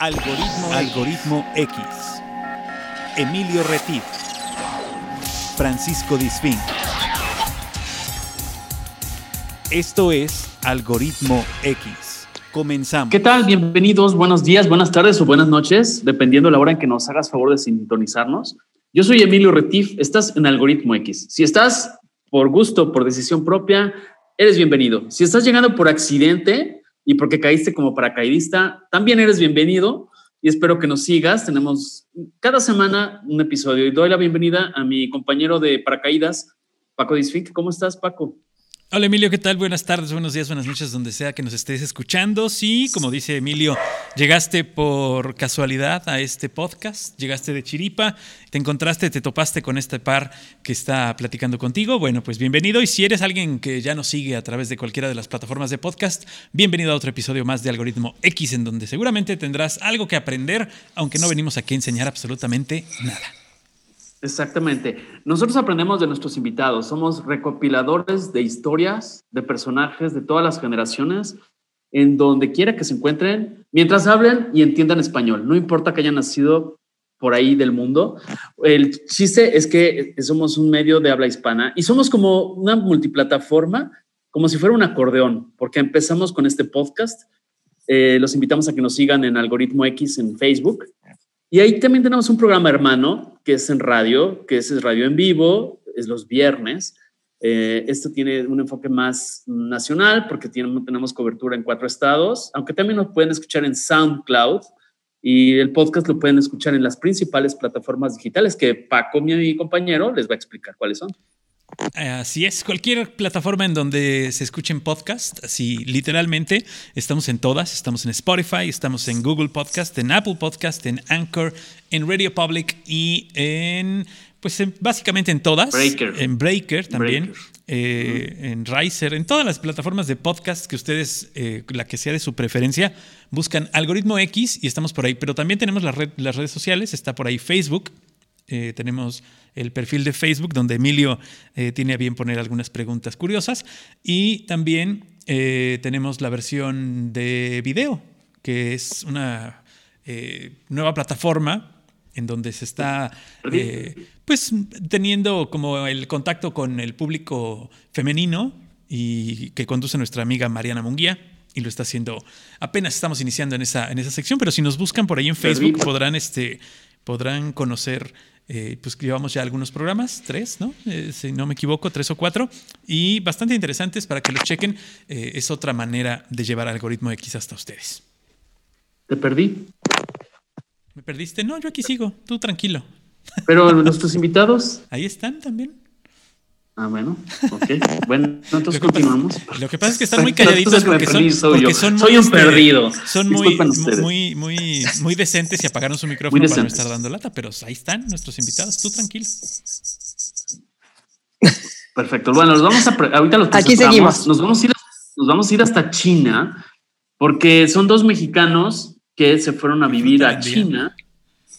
Algoritmo, Algoritmo X. Emilio Retif. Francisco Disfín. Esto es Algoritmo X. Comenzamos. ¿Qué tal? Bienvenidos, buenos días, buenas tardes o buenas noches, dependiendo la hora en que nos hagas favor de sintonizarnos. Yo soy Emilio Retif, estás en Algoritmo X. Si estás por gusto, por decisión propia, eres bienvenido. Si estás llegando por accidente, y porque caíste como paracaidista, también eres bienvenido y espero que nos sigas. Tenemos cada semana un episodio y doy la bienvenida a mi compañero de paracaídas, Paco Disfink. ¿Cómo estás, Paco? Hola Emilio, ¿qué tal? Buenas tardes, buenos días, buenas noches, donde sea que nos estés escuchando. Sí, como dice Emilio, llegaste por casualidad a este podcast, llegaste de Chiripa, te encontraste, te topaste con este par que está platicando contigo. Bueno, pues bienvenido. Y si eres alguien que ya nos sigue a través de cualquiera de las plataformas de podcast, bienvenido a otro episodio más de Algoritmo X, en donde seguramente tendrás algo que aprender, aunque no venimos aquí a enseñar absolutamente nada. Exactamente. Nosotros aprendemos de nuestros invitados. Somos recopiladores de historias, de personajes de todas las generaciones, en donde quiera que se encuentren, mientras hablen y entiendan español. No importa que hayan nacido por ahí del mundo. El chiste es que somos un medio de habla hispana y somos como una multiplataforma, como si fuera un acordeón, porque empezamos con este podcast. Eh, los invitamos a que nos sigan en Algoritmo X en Facebook y ahí también tenemos un programa hermano que es en radio, que es radio en vivo, es los viernes. Eh, esto tiene un enfoque más nacional porque tenemos cobertura en cuatro estados, aunque también nos pueden escuchar en SoundCloud y el podcast lo pueden escuchar en las principales plataformas digitales que Paco, mi compañero, les va a explicar cuáles son. Así es, cualquier plataforma en donde se escuchen podcasts, así literalmente, estamos en todas, estamos en Spotify, estamos en Google Podcast, en Apple Podcast, en Anchor, en Radio Public y en, pues básicamente en todas. Breaker. En Breaker también, eh, en Riser, en todas las plataformas de podcast que ustedes, eh, la que sea de su preferencia, buscan Algoritmo X y estamos por ahí, pero también tenemos las redes sociales, está por ahí Facebook, eh, tenemos el perfil de Facebook donde Emilio eh, tiene a bien poner algunas preguntas curiosas. Y también eh, tenemos la versión de video, que es una nueva plataforma en donde se está pues teniendo como el contacto con el público femenino y que conduce nuestra amiga Mariana Munguía y lo está haciendo. Apenas estamos iniciando en esa, en esa sección, pero si nos buscan por ahí en Facebook podrán, este, podrán conocer eh, pues llevamos ya algunos programas, tres, ¿no? Eh, si no me equivoco, tres o cuatro, y bastante interesantes para que los chequen. Eh, es otra manera de llevar algoritmo X hasta ustedes. ¿Te perdí? ¿Me perdiste? No, yo aquí sigo, tú tranquilo. Pero nuestros invitados. Ahí están también. Ah, bueno, ok. Bueno, entonces continuamos. lo que pasa es que están muy calladitos porque, son, soy, son soy un este, perdido. Son muy, muy, muy, muy decentes y apagaron su micrófono para no estar dando lata, pero ahí están nuestros invitados. Tú tranquilo. Perfecto. Bueno, nos vamos a ahorita los Aquí seguimos. Nos vamos a ir, nos vamos a ir hasta China porque son dos mexicanos que se fueron a vivir a China.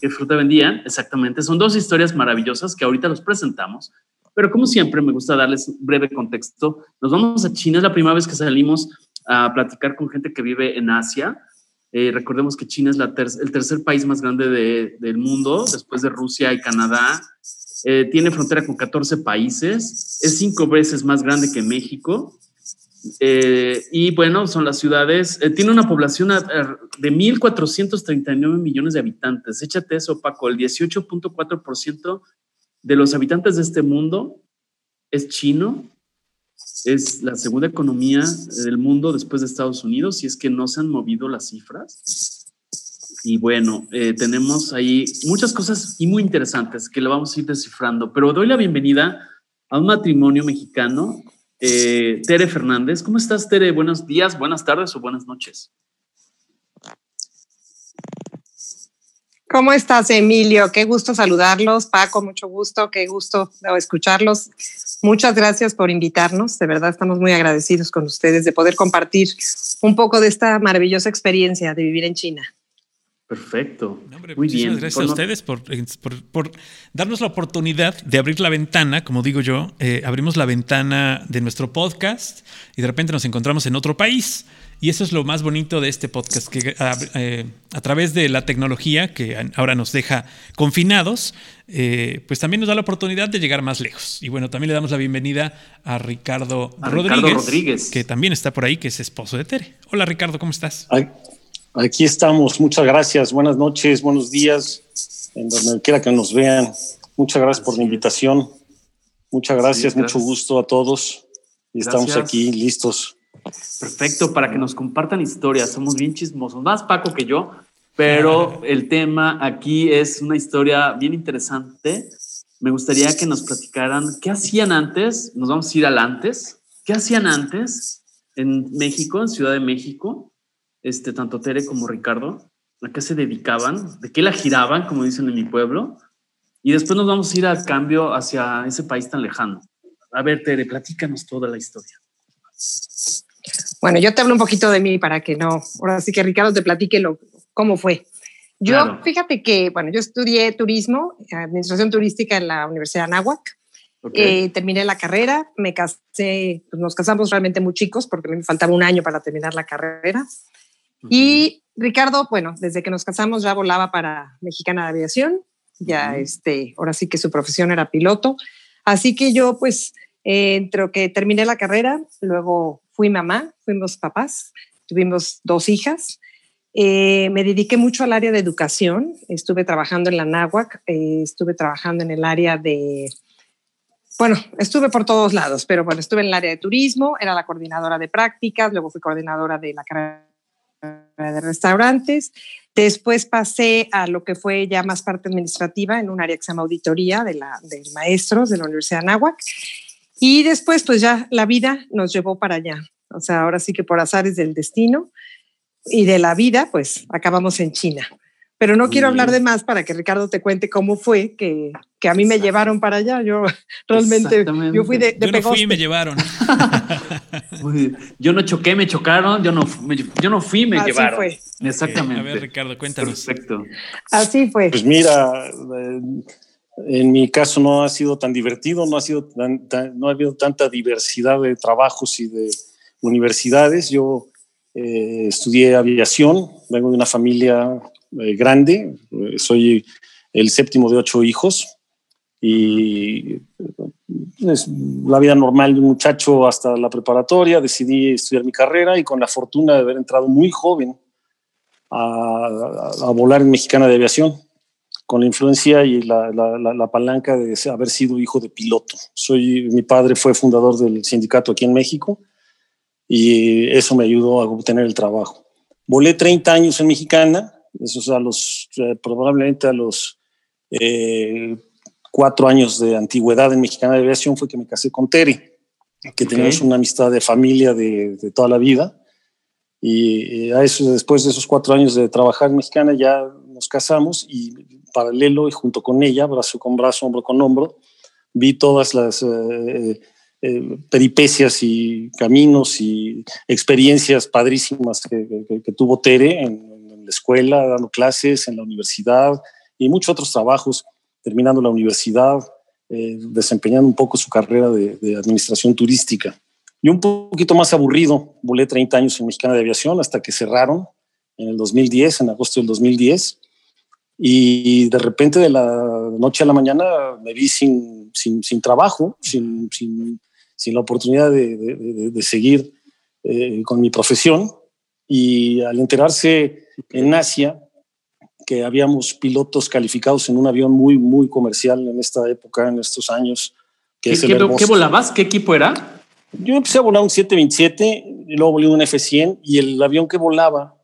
Que fruta vendían, exactamente. Son dos historias maravillosas que ahorita los presentamos. Pero como siempre, me gusta darles breve contexto. Nos vamos a China, es la primera vez que salimos a platicar con gente que vive en Asia. Eh, recordemos que China es la el tercer país más grande del mundo, después de Rusia y Canadá. Eh, tiene frontera con 14 países, es cinco veces más grande que México. Eh, y bueno, son las ciudades, tiene una población de 1.439 millones de habitantes. Échate eso, Paco, el 18.4% de los habitantes de este mundo es chino, es la segunda economía del mundo después de Estados Unidos, y es que no se han movido las cifras. Y bueno, eh, tenemos ahí muchas cosas y muy interesantes que lo vamos a ir descifrando, pero doy la bienvenida a un matrimonio mexicano, eh, Tere Fernández. ¿Cómo estás, Tere? Buenos días, buenas tardes o buenas noches. ¿Cómo estás, Emilio? Qué gusto saludarlos. Paco, mucho gusto, qué gusto escucharlos. Muchas gracias por invitarnos. De verdad, estamos muy agradecidos con ustedes de poder compartir un poco de esta maravillosa experiencia de vivir en China. Perfecto. muy bien. Gracias a ustedes por, darnos la oportunidad de abrir la ventana, como digo yo, eh, abrimos la ventana de nuestro podcast y de repente nos encontramos en otro país Y eso es lo más bonito de este podcast, que a, eh, través de la tecnología que ahora nos deja confinados, eh, pues también nos da la oportunidad de llegar más lejos. Y bueno, también le damos la bienvenida a Ricardo, Rodríguez, que también está por ahí, que es esposo de Tere. Hola Ricardo, ¿cómo estás? Aquí estamos, muchas gracias, buenas noches, buenos días, en donde quiera que nos vean. Muchas gracias por la invitación. Muchas gracias, mucho gusto a todos. Y estamos aquí listos. Perfecto, para que nos compartan historias. Somos bien chismosos, más Paco que yo, pero el tema aquí es una historia bien interesante. Me gustaría que nos platicaran qué hacían antes. Nos vamos a ir al antes. ¿Qué hacían antes en México, en Ciudad de México? Este, tanto Tere como Ricardo. ¿A qué se dedicaban? ¿De qué la giraban, como dicen en mi pueblo? Y después nos vamos a ir al cambio hacia ese país tan lejano. A ver, Tere, platícanos toda la historia. Bueno, yo te hablo un poquito de mí para que no, ahora sí que Ricardo te platique lo, cómo fue. Yo, fíjate que, bueno, yo estudié turismo, administración turística en la Universidad de Anáhuac. Eh, terminé la carrera, me casé, pues nos casamos realmente muy chicos porque me faltaba un año para terminar la carrera. Y Ricardo, bueno, desde que nos casamos ya volaba para Mexicana de Aviación ya este, ahora sí que su profesión era piloto. Así que yo pues eh, entre que terminé la carrera, luego fui mamá, fuimos papás, tuvimos dos hijas. Eh, me dediqué mucho al área de educación, estuve trabajando en la NAWAC, eh, estuve trabajando en el área de, bueno, estuve por todos lados, pero bueno, estuve en el área de turismo, era la coordinadora de prácticas, luego fui coordinadora de la carrera de restaurantes. Después pasé a lo que fue ya más parte administrativa en un área que se llama auditoría de, la, de maestros de la Universidad de Anáhuac. Y después, pues ya la vida nos llevó para allá. O sea, ahora sí que por azares del destino y de la vida, pues acabamos en China. Pero no quiero hablar de más para que Ricardo te cuente cómo fue que, que a mí me llevaron para allá. Yo realmente, yo fui de, de Yo no fui y me llevaron. yo no choqué, me chocaron. Yo no, yo no fui, me Así llevaron. Fue. Exactamente. a ver, Ricardo, cuéntanos. Perfecto. Así fue. Pues mira, eh, en mi caso no ha sido tan divertido, no ha sido no ha habido tanta diversidad de trabajos y de universidades. Yo eh, estudié aviación, vengo de una familia eh, grande, eh, soy el séptimo de ocho hijos y es la vida normal de un muchacho hasta la preparatoria, decidí estudiar mi carrera y con la fortuna de haber entrado muy joven a, a, volar en Mexicana de Aviación, con la influencia y la, la, la, palanca de haber sido hijo de piloto. Soy, mi padre fue fundador del sindicato aquí en México y eso me ayudó a obtener el trabajo. Volé 30 años en Mexicana, eso es a los, eh, probablemente a los eh, cuatro años de antigüedad en Mexicana de Aviación fue que me casé con Terry, que teníamos una amistad de familia de, de, toda la vida. Y a eso, después de esos cuatro años de trabajar en Mexicana ya casamos y paralelo y junto con ella, brazo con brazo, hombro con hombro, vi todas las eh, eh, peripecias y caminos y experiencias padrísimas que, que, que tuvo Tere en, escuela, dando clases en la universidad y muchos otros trabajos, terminando la universidad, eh, desempeñando un poco su carrera de, de, administración turística. Y un poquito más aburrido, volé 30 años en Mexicana de Aviación hasta que cerraron en el 2010, en agosto del 2010. Y de repente, de la noche a la mañana, me vi sin, sin, sin trabajo, sin, sin, sin, la oportunidad de, de, de seguir eh, con mi profesión. Y al enterarse en Asia que habíamos pilotos calificados en un avión muy, muy comercial en esta época, en estos años. Que ¿Qué, es el ¿qué, ¿Qué volabas? ¿Qué equipo era? Yo empecé a volar un 727 y luego volé un F100 y el avión que volaba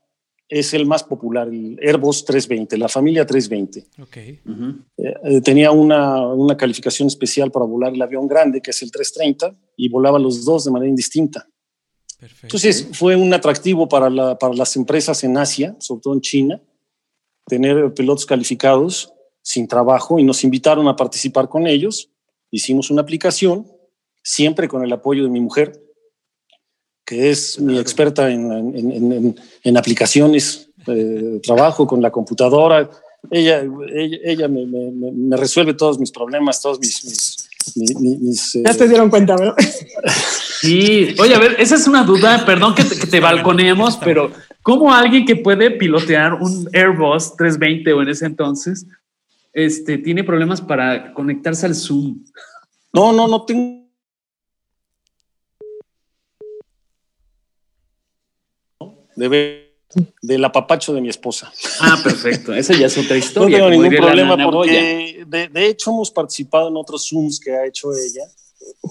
es el más popular, el Airbus 320, la familia 320. Okay. Uh -huh. eh, tenía una, una calificación especial para volar el avión grande, que es el 330, y volaba los dos de manera indistinta. Perfecto. Entonces fue un atractivo para, la, para las empresas en Asia, sobre todo en China, tener pilotos calificados sin trabajo y nos invitaron a participar con ellos. Hicimos una aplicación, siempre con el apoyo de mi mujer, que es claro. mi experta en, en, en, en aplicaciones, eh, trabajo con la computadora. Ella, ella, ella me, me, me, resuelve todos mis problemas, todos mis... mis, mis, mis ya eh, te dieron cuenta, ¿verdad? Sí, oye, a ver, esa es una duda, perdón que te, que te balconeemos, pero ¿cómo alguien que puede pilotear un Airbus 320 o en ese entonces, este, tiene problemas para conectarse al Zoom? No, no, no tengo. De ver del apapacho de mi esposa. Ah, perfecto. Esa ya es otra No historia. tengo como ningún problema porque de, de hecho hemos participado en otros Zooms que ha hecho ella,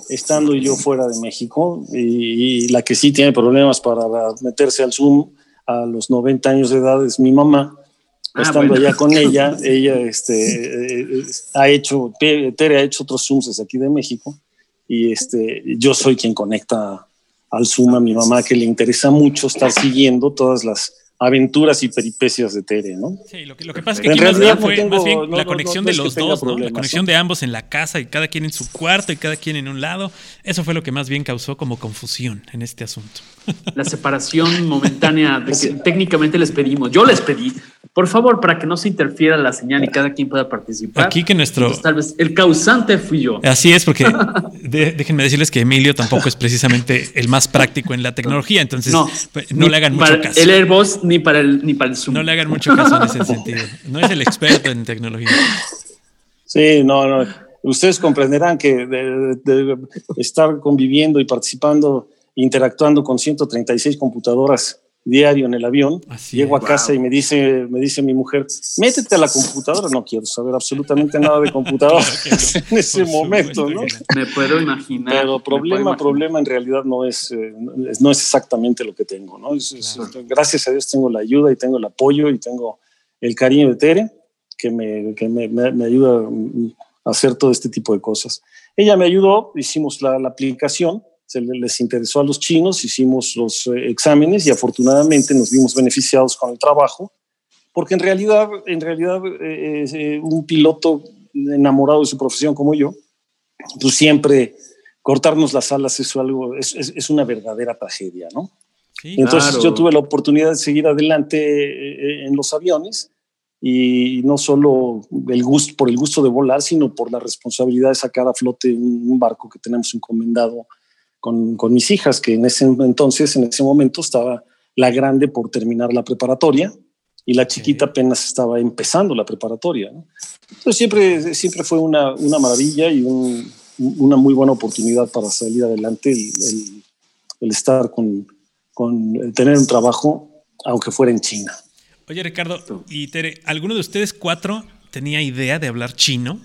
estando yo fuera de México, y, y la que sí tiene problemas para meterse al Zoom a los 90 años de edad es mi mamá. Ah, estando bueno. allá con ella, ella este, eh, ha hecho, Tere ha hecho otros Zooms desde aquí de México, y este, yo soy quien conecta al Zoom a mi mamá, que le interesa mucho estar siguiendo todas las aventuras y peripecias de Tere, ¿no? Sí, lo que, lo que pasa es que En realidad fue tengo- más bien no, la no, conexión no de los dos, ¿no? La conexión ¿no? de ambos en la casa y cada quien en su cuarto y cada quien en un lado. Eso fue lo que más bien causó como confusión en este asunto. La separación momentánea de que técnicamente les pedimos. Yo les pedí, por favor, para que no se interfiera la señal y cada quien pueda participar. Aquí que nuestro... Entonces, tal vez el causante fui yo. Así es, porque de- déjenme decirles que Emilio tampoco es precisamente el más práctico en la tecnología, entonces no, ni le hagan para mucho caso. El Airbus ni para el ni para el Zoom. No le hagan mucho caso en ese sentido. No es el experto en tecnología. Sí, no, no. Ustedes comprenderán que de, de- de estar conviviendo y participando, interactuando con 136 computadoras diario en el avión, Así llego a casa y me dice, me dice mi mujer, métete a la computadora. No quiero saber absolutamente nada de Claro que no. en ese momento, ¿no? Me puedo imaginar. Pero problema, imaginar. problema en realidad no es, eh, no es- no es exactamente lo que tengo, ¿no? Es- es- gracias a Dios tengo la ayuda y tengo el apoyo y tengo el cariño de Tere, que me, que me, me- me ayuda a hacer todo este tipo de cosas. Ella me ayudó, hicimos la, la aplicación, se le- les interesó a los chinos, hicimos los eh, exámenes y afortunadamente nos vimos beneficiados con el trabajo, porque en realidad, en realidad eh, eh, un piloto enamorado de su profesión como yo, pues siempre cortarnos las alas es algo, es, es- es una verdadera tragedia, ¿no? Sí, Entonces Claro. yo tuve la oportunidad de seguir adelante eh, en los aviones y no solo el gusto, por el gusto de volar, sino por la responsabilidad de sacar a flote un barco que tenemos encomendado con, con mis hijas, que en ese entonces, en ese momento, estaba la grande por terminar la preparatoria y la chiquita apenas estaba empezando la preparatoria. ¿no? Entonces siempre, siempre fue una, una maravilla y un- una muy buena oportunidad para salir adelante el, el- el estar con, con el tener un trabajo, aunque fuera en China. Oye, Ricardo y Tere, ¿alguno de ustedes cuatro tenía idea de hablar chino?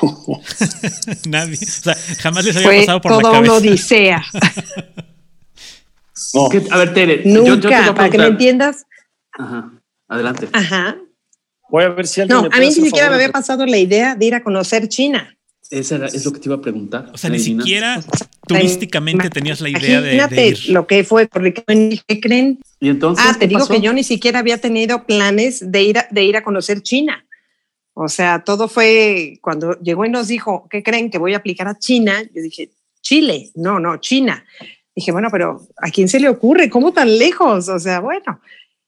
Nadie. O sea, jamás les había Fue pasado por la toda una cabeza. odisea. No, ¿Qué- A ver, Tere, yo- yo te voy Nunca, para que me entiendas. Ajá, adelante. Ajá. voy a ver si alguien No, me a mí ni siquiera me favor había pasado la idea de ir a conocer China. Esa era- es lo que te iba a preguntar. O sea, ni siquiera turísticamente tenías la idea de, de Imagínate ir. lo que fue, porque ¿qué creen? Y entonces. Ah, te ¿qué digo pasó? que yo ni siquiera había tenido planes de ir a, de ir a conocer China. O sea, todo fue cuando llegó y nos dijo, ¿qué creen que voy a aplicar a China? Yo dije, Chile, no, no, China. Dije, bueno, pero ¿a quién se le ocurre? ¿Cómo tan lejos? O sea, bueno.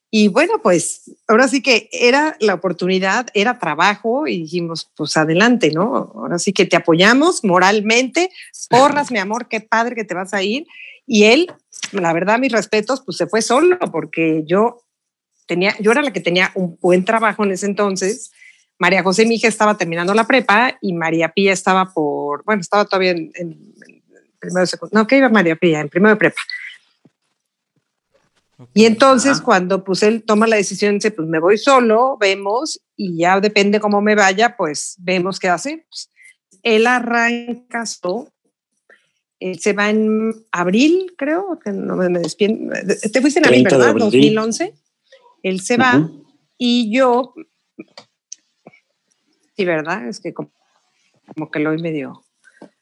Y bueno, pues ahora sí que era la oportunidad, era trabajo y dijimos, pues adelante, ¿no? Ahora sí que te apoyamos moralmente, porras, mi amor, qué padre que te vas a ir. Y él, la verdad, mis respetos, pues se fue solo porque yo tenía, yo era la que tenía un buen trabajo en ese entonces. María José, mi hija, estaba terminando la prepa y María Pía estaba por, bueno, estaba todavía en, en, en primero de secundaria, no, que iba María Pía, en primero de prepa. Y entonces Ajá. cuando pues él toma la decisión, dice, pues me voy solo, vemos y ya depende cómo me vaya, pues vemos qué hacemos. Él arranca, so- él se va en abril, creo, que no me, despien- Te fuiste en abril, 30 de ¿verdad? abril. 2011. Él se va y yo, sí, ¿verdad? Es que como, como que lo oí medio...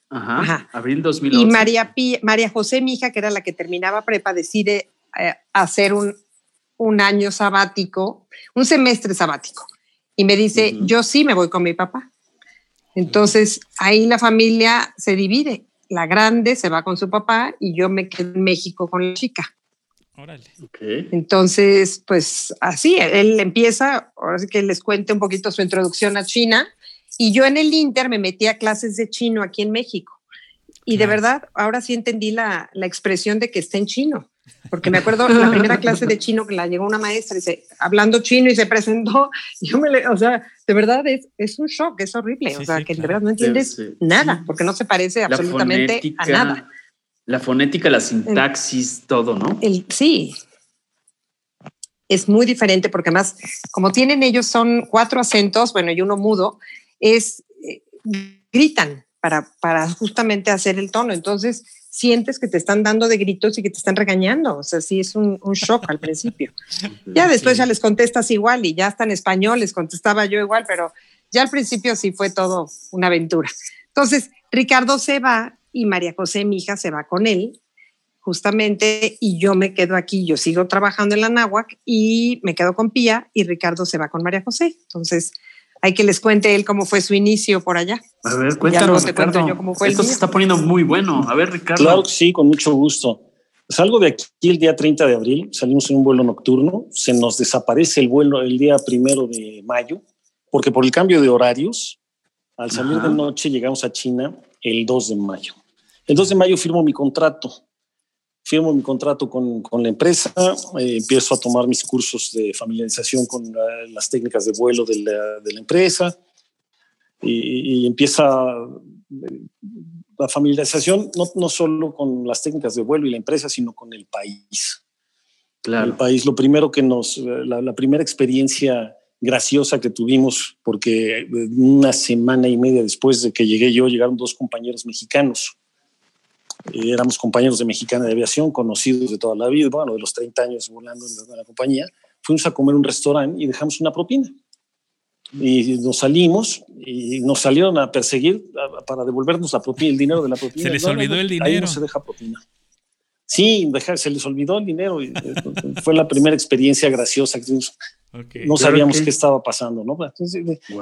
Ajá. Ajá. Abril 2011. Y María, María José, mi hija, que era la que terminaba prepa, decide eh, hacer un, un año sabático, un semestre sabático. Y me dice, yo sí me voy con mi papá. Entonces, ahí la familia se divide. La grande se va con su papá y yo me quedo en México con la chica. Órale. Ok. Entonces, pues así, él empieza, ahora sí que les cuente un poquito su introducción a China, y yo en el Inter me metí a clases de chino aquí en México. Y de verdad, ahora sí entendí la, la expresión de que está en chino. Porque me acuerdo la primera clase de chino que la llegó una maestra, dice, hablando chino y se presentó. Yo me le, o sea, de verdad es, es un shock, es horrible. o sea, que de verdad no entiendes nada, porque no se parece absolutamente a nada. La fonética, la sintaxis, todo, ¿no? El, sí. Es muy diferente porque además, como tienen ellos, son cuatro acentos, bueno, y uno mudo, es, eh, gritan para, para justamente hacer el tono. Entonces, sientes que te están dando de gritos y que te están regañando. O sea, sí es un, shock al principio. Ya después ya les contestas igual y ya hasta en español les contestaba yo igual, pero ya al principio sí fue todo una aventura. Entonces, Ricardo se va y María José, mi hija, se va con él, justamente, y yo me quedo aquí, yo sigo trabajando en la náhuac y me quedo con Pía y Ricardo se va con María José. Entonces, hay que les cuente él cómo fue su inicio por allá. A ver, cuéntanos, Ricardo. Esto se está poniendo muy bueno. A ver, Ricardo. Claro que sí, con mucho gusto. Salgo de aquí el día 30 de abril, salimos en un vuelo nocturno, se nos desaparece el vuelo el día primero de mayo, porque por el cambio de horarios, al salir de noche llegamos a China el 2 de mayo. El 2 de mayo firmo mi contrato. Firmo mi contrato con, con la empresa, eh, empiezo a tomar mis cursos de familiarización con las técnicas de vuelo de la, de la empresa y, empieza la familiarización no, no, solo con las técnicas de vuelo y la empresa, sino con el país. Claro. El país, lo primero que nos, la, la primera experiencia graciosa que tuvimos, porque una semana y media después de que llegué yo, llegaron dos compañeros mexicanos eh, éramos compañeros de Mexicana de Aviación, conocidos de toda la vida, bueno, de los 30 años volando en la compañía. Fuimos a comer un restaurante y dejamos una propina. Y nos salimos y nos salieron a perseguir para devolvernos la propina, el dinero de la propina. Se les olvidó el dinero. Ahí no se deja propina. Sí, se les olvidó el dinero. Y, eh, fue la primera experiencia graciosa que tuvimos. No sabíamos qué estaba pasando, ¿no?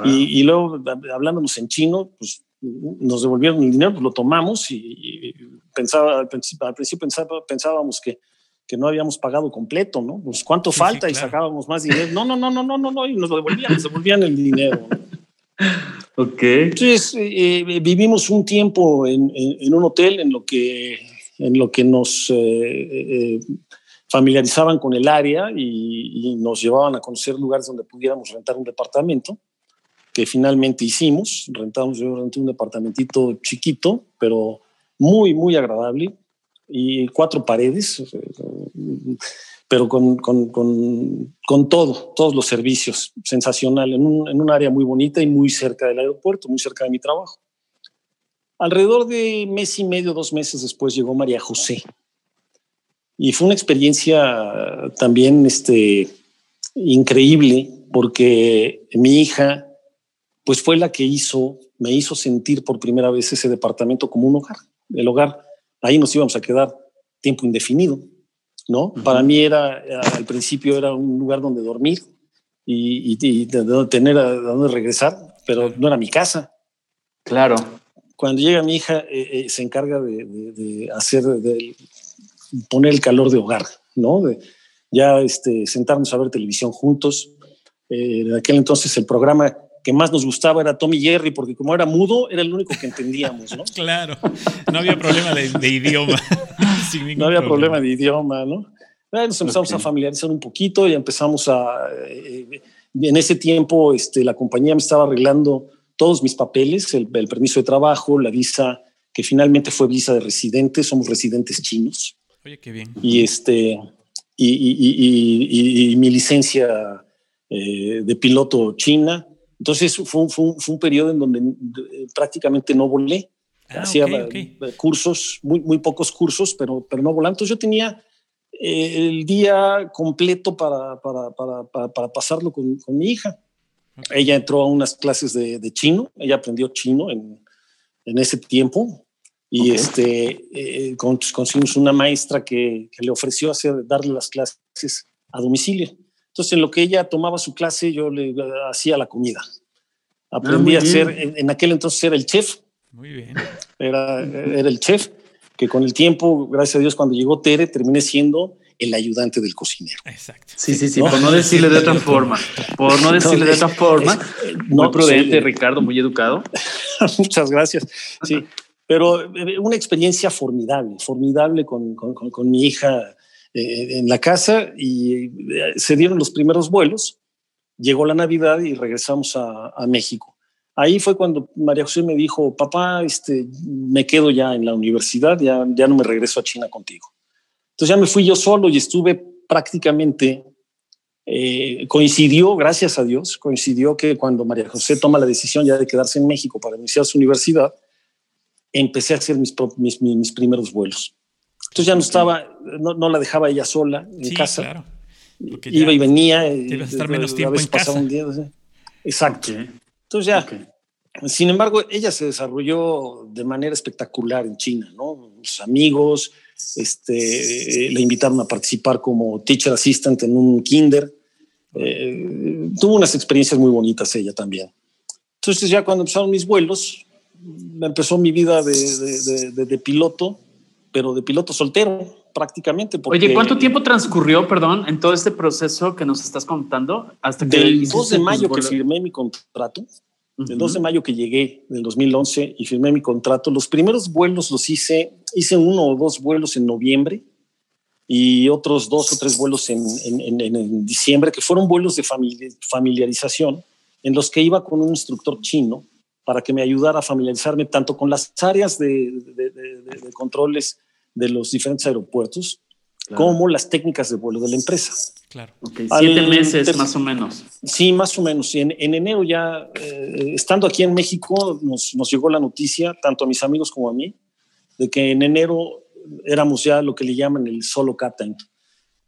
y, y, luego hablándonos en chino, pues nos devolvieron el dinero, pues lo tomamos y, pensaba, al principio, pensábamos que, que no habíamos pagado completo, ¿no? Pues cuánto falta y sacábamos más dinero. No, no, no, no, no, no, no, y nos devolvían, nos devolvían el dinero. ok. Entonces eh, eh, vivimos un tiempo en, en, un hotel en lo que, en lo que nos eh, familiarizaban con el área y, y, nos llevaban a conocer lugares donde pudiéramos rentar un departamento que finalmente hicimos. Rentamos, yo renté un departamentito chiquito, pero muy, muy agradable y cuatro paredes, pero con, con, con, con todo, todos los servicios, sensacional, en un, en un área muy bonita y muy cerca del aeropuerto, muy cerca de mi trabajo. Alrededor de mes y medio, dos meses después llegó María José. Y fue una experiencia también este, increíble porque mi hija pues fue la que hizo, me hizo sentir por primera vez ese departamento como un hogar. El hogar, ahí nos íbamos a quedar tiempo indefinido, ¿no? Para mí era, al principio era un lugar donde dormir y, y, tener a, dónde regresar, pero no era mi casa. Claro. Cuando llega mi hija, eh, eh, se encarga de, hacer, de poner el calor de hogar, ¿no? De ya este, sentarnos a ver televisión juntos. Eh, en aquel entonces el programa que más nos gustaba era Tommy Jerry, porque como era mudo, era el único que entendíamos, ¿no? claro, no había problema de, idioma. no había problema. de idioma, ¿no? Nos empezamos a familiarizar un poquito y empezamos a... Eh, en ese tiempo este, la compañía me estaba arreglando todos mis papeles, el, permiso de trabajo, la visa, que finalmente fue visa de residente, somos residentes chinos. Oye, qué bien. Y, este, y, mi licencia eh, de piloto china entonces fue, un periodo en donde prácticamente no volé. Ah, Hacía cursos, muy, muy pocos cursos, pero, pero no volé. Entonces yo tenía eh, el día completo para, para, para, para pasarlo con, con, mi hija. Ella entró a unas clases de, de chino, ella aprendió chino en, en ese tiempo y este, eh, conseguimos una maestra que, que, le ofreció hacer, darle las clases a domicilio. Entonces, en lo que ella tomaba su clase, yo le hacía la comida. Aprendí ah, a ser, en, aquel entonces era el chef. Muy bien. Era, era el chef, que con el tiempo, gracias a Dios, cuando llegó Tere, terminé siendo el ayudante del cocinero. Exacto. Sí, sí, sí, por no decirle de otra forma. Por no decirle de otra forma. muy prudente, Ricardo, muy educado. Muchas gracias. Sí. Pero eh, una experiencia formidable, formidable con, con, con mi hija eh, en la casa y eh, se dieron los primeros vuelos. Llegó la Navidad y regresamos a, México. Ahí fue cuando María José me dijo, papá, este, me quedo ya en la universidad, ya, ya no me regreso a China contigo. Entonces ya me fui yo solo y estuve prácticamente, eh, coincidió, gracias a Dios, coincidió que cuando María José toma la decisión ya de quedarse en México para iniciar su universidad, empecé a hacer mis, mis, mis primeros vuelos. Entonces ya no estaba, no, no, la dejaba ella sola en sí, casa. Claro. Iba y venía. Debes estar menos tiempo en casa. Un día, Exacto. Okay. Entonces ya. Okay. Sin embargo, ella se desarrolló de manera espectacular en China, ¿no? Sus amigos este, le invitaron a participar como teacher assistant en un kinder. Eh, tuvo unas experiencias muy bonitas ella también. Entonces ya cuando empezaron mis vuelos, empezó mi vida de, de, de, de piloto, pero de piloto soltero prácticamente. Porque Oye, ¿cuánto tiempo transcurrió, perdón, en todo este proceso que nos estás contando? Hasta que del 2 de mayo que firmé mi contrato, uh -huh. el 2 de mayo que llegué del 2011 y firmé mi contrato, los primeros vuelos los hice, hice uno o dos vuelos en noviembre y otros dos o tres vuelos en, en, en, en diciembre, que fueron vuelos de familiarización en los que iba con un instructor chino para que me ayudara a familiarizarme tanto con las áreas de, de, de, de controles de los diferentes aeropuertos claro. como las técnicas de vuelo de la empresa. Claro. Okay. Siete Al, meses más o menos. Sí, más o menos. Y en, en enero ya, eh, estando aquí en México, nos, nos llegó la noticia, tanto a mis amigos como a mí, de que en enero éramos ya lo que le llaman el solo captain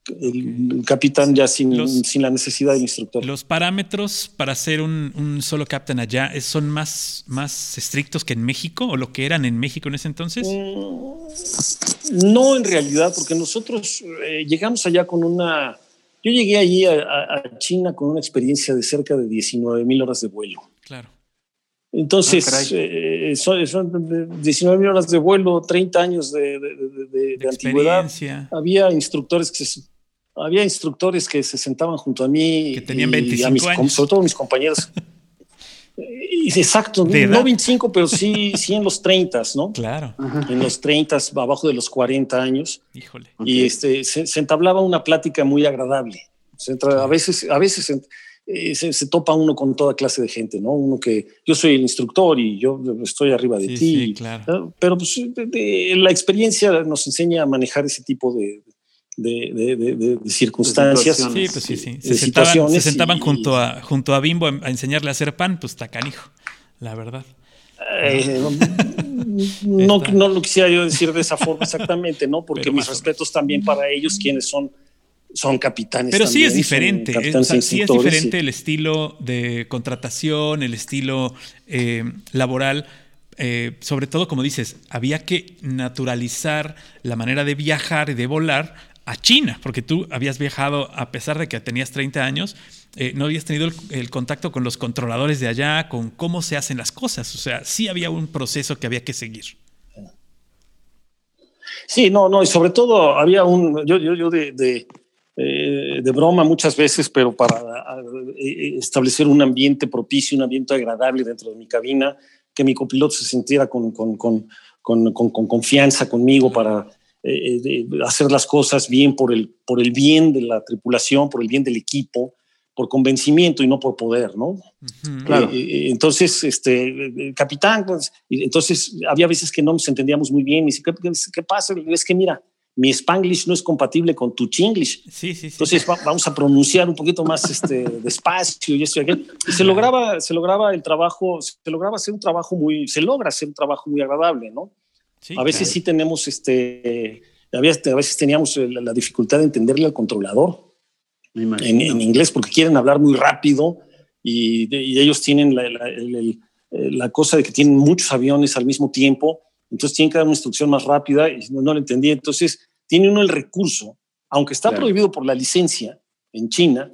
el, capitán ya sin, los, sin, la necesidad del instructor. ¿Los parámetros para ser un, un, solo captain allá son más, más estrictos que en México o lo que eran en México en ese entonces? Mm, no, en realidad, porque nosotros eh, llegamos allá con una... Yo llegué allí a, a, China con una experiencia de cerca de 19 mil horas de vuelo. Claro. Entonces, ah, eh, son, son, 19 mil horas de vuelo, 30 años de, de, de, de antigüedad. Había instructores que se, había instructores que se sentaban junto a mí. Que tenían 25 a mis, años. Sobre todo mis compañeros. exacto, no 25, pero sí, sí en los 30, ¿no? Claro. En los 30, abajo de los 40 años. Híjole. Y okay. este, se, se, entablaba una plática muy agradable. Se entra, a veces, a veces eh, se, se, topa uno con toda clase de gente, ¿no? Uno que yo soy el instructor y yo estoy arriba de sí, ti. Sí, claro. Pero pues, de, de, la experiencia nos enseña a manejar ese tipo de, de, de, de, de, circunstancias. Sí, pues sí, sí. Se, sentaban, se sentaban y, junto, a, junto a Bimbo a, enseñarle a hacer pan, pues está canijo, la verdad. Eh, no, no, lo quisiera yo decir de esa forma exactamente, ¿no? Porque Pero mis respetos también para ellos, quienes son, son capitanes. Pero también, sí es diferente. Es, o sea, sí es diferente el estilo de contratación, el estilo eh, laboral. Eh, sobre todo, como dices, había que naturalizar la manera de viajar y de volar a China, porque tú habías viajado, a pesar de que tenías 30 años, eh, no habías tenido el, contacto con los controladores de allá, con cómo se hacen las cosas. O sea, sí había un proceso que había que seguir. Sí, no, no, y sobre todo había un, yo, yo, yo de, de, eh, broma muchas veces, pero para eh, establecer un ambiente propicio, un ambiente agradable dentro de mi cabina, que mi copiloto se sintiera con, con, con, con confianza conmigo para eh, hacer las cosas bien por el, por el bien de la tripulación, por el bien del equipo, por convencimiento y no por poder, ¿no? Uh -huh, claro. Eh, entonces, este, capitán, pues, entonces había veces que no nos entendíamos muy bien. Y dice, ¿qué, qué, qué pasa? Es que mira, mi spanglish no es compatible con tu chinglish. Sí, sí, sí. Entonces va, vamos a pronunciar un poquito más este, despacio y esto y aquello. Y se lograba, se lograba el trabajo, se lograba hacer un trabajo muy, se logra hacer un trabajo muy agradable, ¿no? Sí, a veces claro. sí tenemos, este, a veces teníamos la, la, dificultad de entenderle al controlador en, en, inglés porque quieren hablar muy rápido y, de, y ellos tienen la, la, el, la, cosa de que tienen muchos aviones al mismo tiempo, entonces tienen que dar una instrucción más rápida y no, no lo entendí. Entonces tiene uno el recurso, aunque está claro. prohibido por la licencia en China,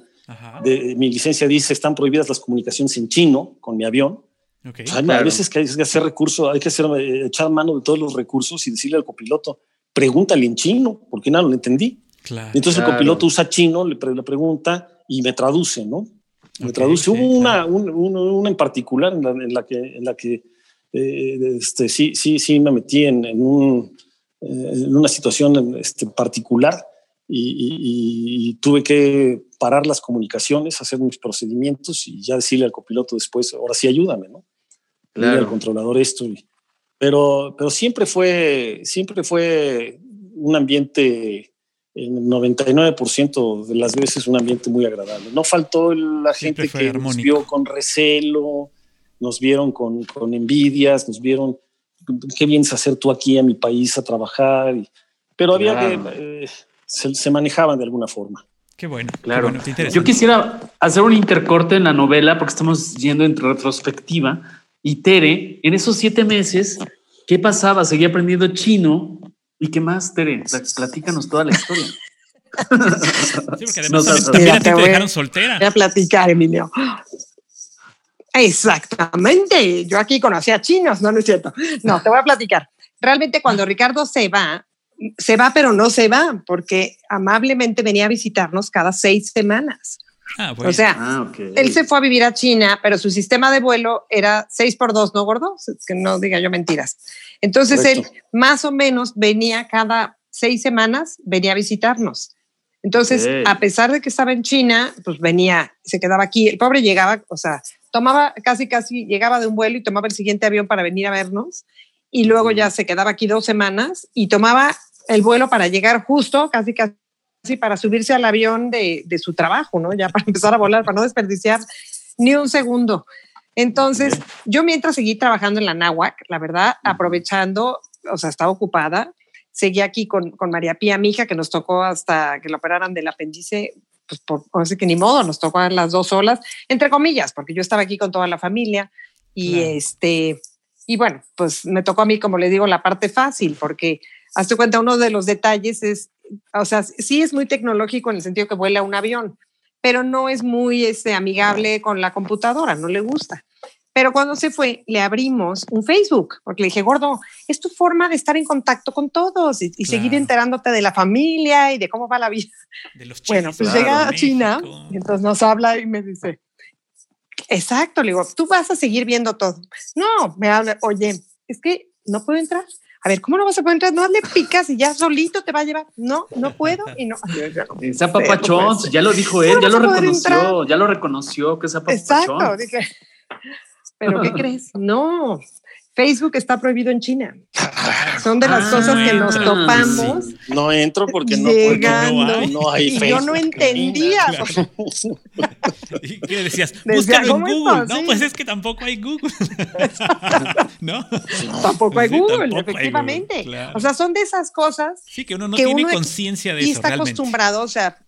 de, mi licencia dice están prohibidas las comunicaciones en chino con mi avión, Okay, o sea, claro. A veces que hay que hacer recursos, hay que hacer, eh, echar mano de todos los recursos y decirle al copiloto, pregúntale en chino, porque nada, no lo entendí. Claro, Entonces claro. el copiloto usa chino, le, le, pregunta y me traduce, ¿no? Me okay, traduce. Sí, Hubo una, un, una, en particular en la, en la, que, en la que este, sí, sí, sí me metí en, un, en una situación este, particular y, tuve que parar las comunicaciones, hacer mis procedimientos y ya decirle al copiloto después, ahora sí ayúdame, ¿no? Claro. al controlador esto. pero, pero siempre fue, siempre fue un ambiente, el 99% de las veces un ambiente muy agradable. No faltó la gente que nos vio con recelo, nos vieron con, con, envidias, nos vieron, qué vienes a hacer tú aquí a mi país a trabajar. pero había que, eh, se, manejaban de alguna forma. Qué bueno. Claro. Yo quisiera hacer un intercorte en la novela porque estamos yendo en retrospectiva. Y Tere, en esos siete meses, ¿qué pasaba? Seguía aprendiendo chino. ¿Y qué más, Tere? Platícanos toda la historia. sí, porque además también, te, dejaron soltera. Voy a platicar, Emilio. Exactamente. Yo aquí conocía chinos, no, no es cierto. No, te voy a platicar. Realmente cuando Ricardo se va, se va, pero no se va, porque amablemente venía a visitarnos cada seis semanas. Ah, o sea, ah, él se fue a vivir a China, pero su sistema de vuelo era seis por dos, ¿no, gordo? Que no diga yo mentiras. Entonces él más o menos venía cada seis semanas, venía a visitarnos. Entonces, a pesar de que estaba en China, pues venía, se quedaba aquí. El pobre llegaba, o sea, tomaba casi, casi, llegaba de un vuelo y tomaba el siguiente avión para venir a vernos. Y luego ya se quedaba aquí dos semanas y tomaba el vuelo para llegar justo, casi casi para subirse al avión de, de, su trabajo, ¿no? Ya para empezar a volar, para no desperdiciar ni un segundo. Entonces, yo mientras seguí trabajando en la NAWAC, la verdad, aprovechando, o sea, estaba ocupada, seguí aquí con, con María Pía, mi hija, que nos tocó hasta que la operaran del apéndice, pues por, por que ni modo, nos tocó a las dos solas, entre comillas, porque yo estaba aquí con toda la familia y este, y bueno, pues me tocó a mí, como le digo, la parte fácil, porque Hazte cuenta, uno de los detalles es, o sea, sí es muy tecnológico en el sentido que vuela un avión, pero no es muy este, amigable con la computadora, no le gusta. Pero cuando se fue, le abrimos un Facebook, porque le dije, gordo, es tu forma de estar en contacto con todos y, seguir enterándote de la familia y de cómo va la vida. De los bueno, pues llega a China y entonces nos habla y me dice, exacto, le digo, tú vas a seguir viendo todo. No, me habla, oye, es que no puedo entrar a ver, ¿cómo no vas a poder entrar? No le picas y ya solito te va a llevar. No, no puedo y no. Esa papachón, ya lo dijo él, ya lo reconoció, ya lo reconoció que esa papachón. Exacto, dije. Pero ¿qué crees? No, Facebook está prohibido en China. Son de las ah, cosas que nos topamos. No entro porque no, no, hay, y yo no entendía. ¿Y qué decías? Búscalo en Google. No, pues es que tampoco hay Google. ¿No? Tampoco hay Google, efectivamente. O sea, son de esas cosas. Sí, que uno no tiene conciencia de eso. Y está acostumbrado, o sea,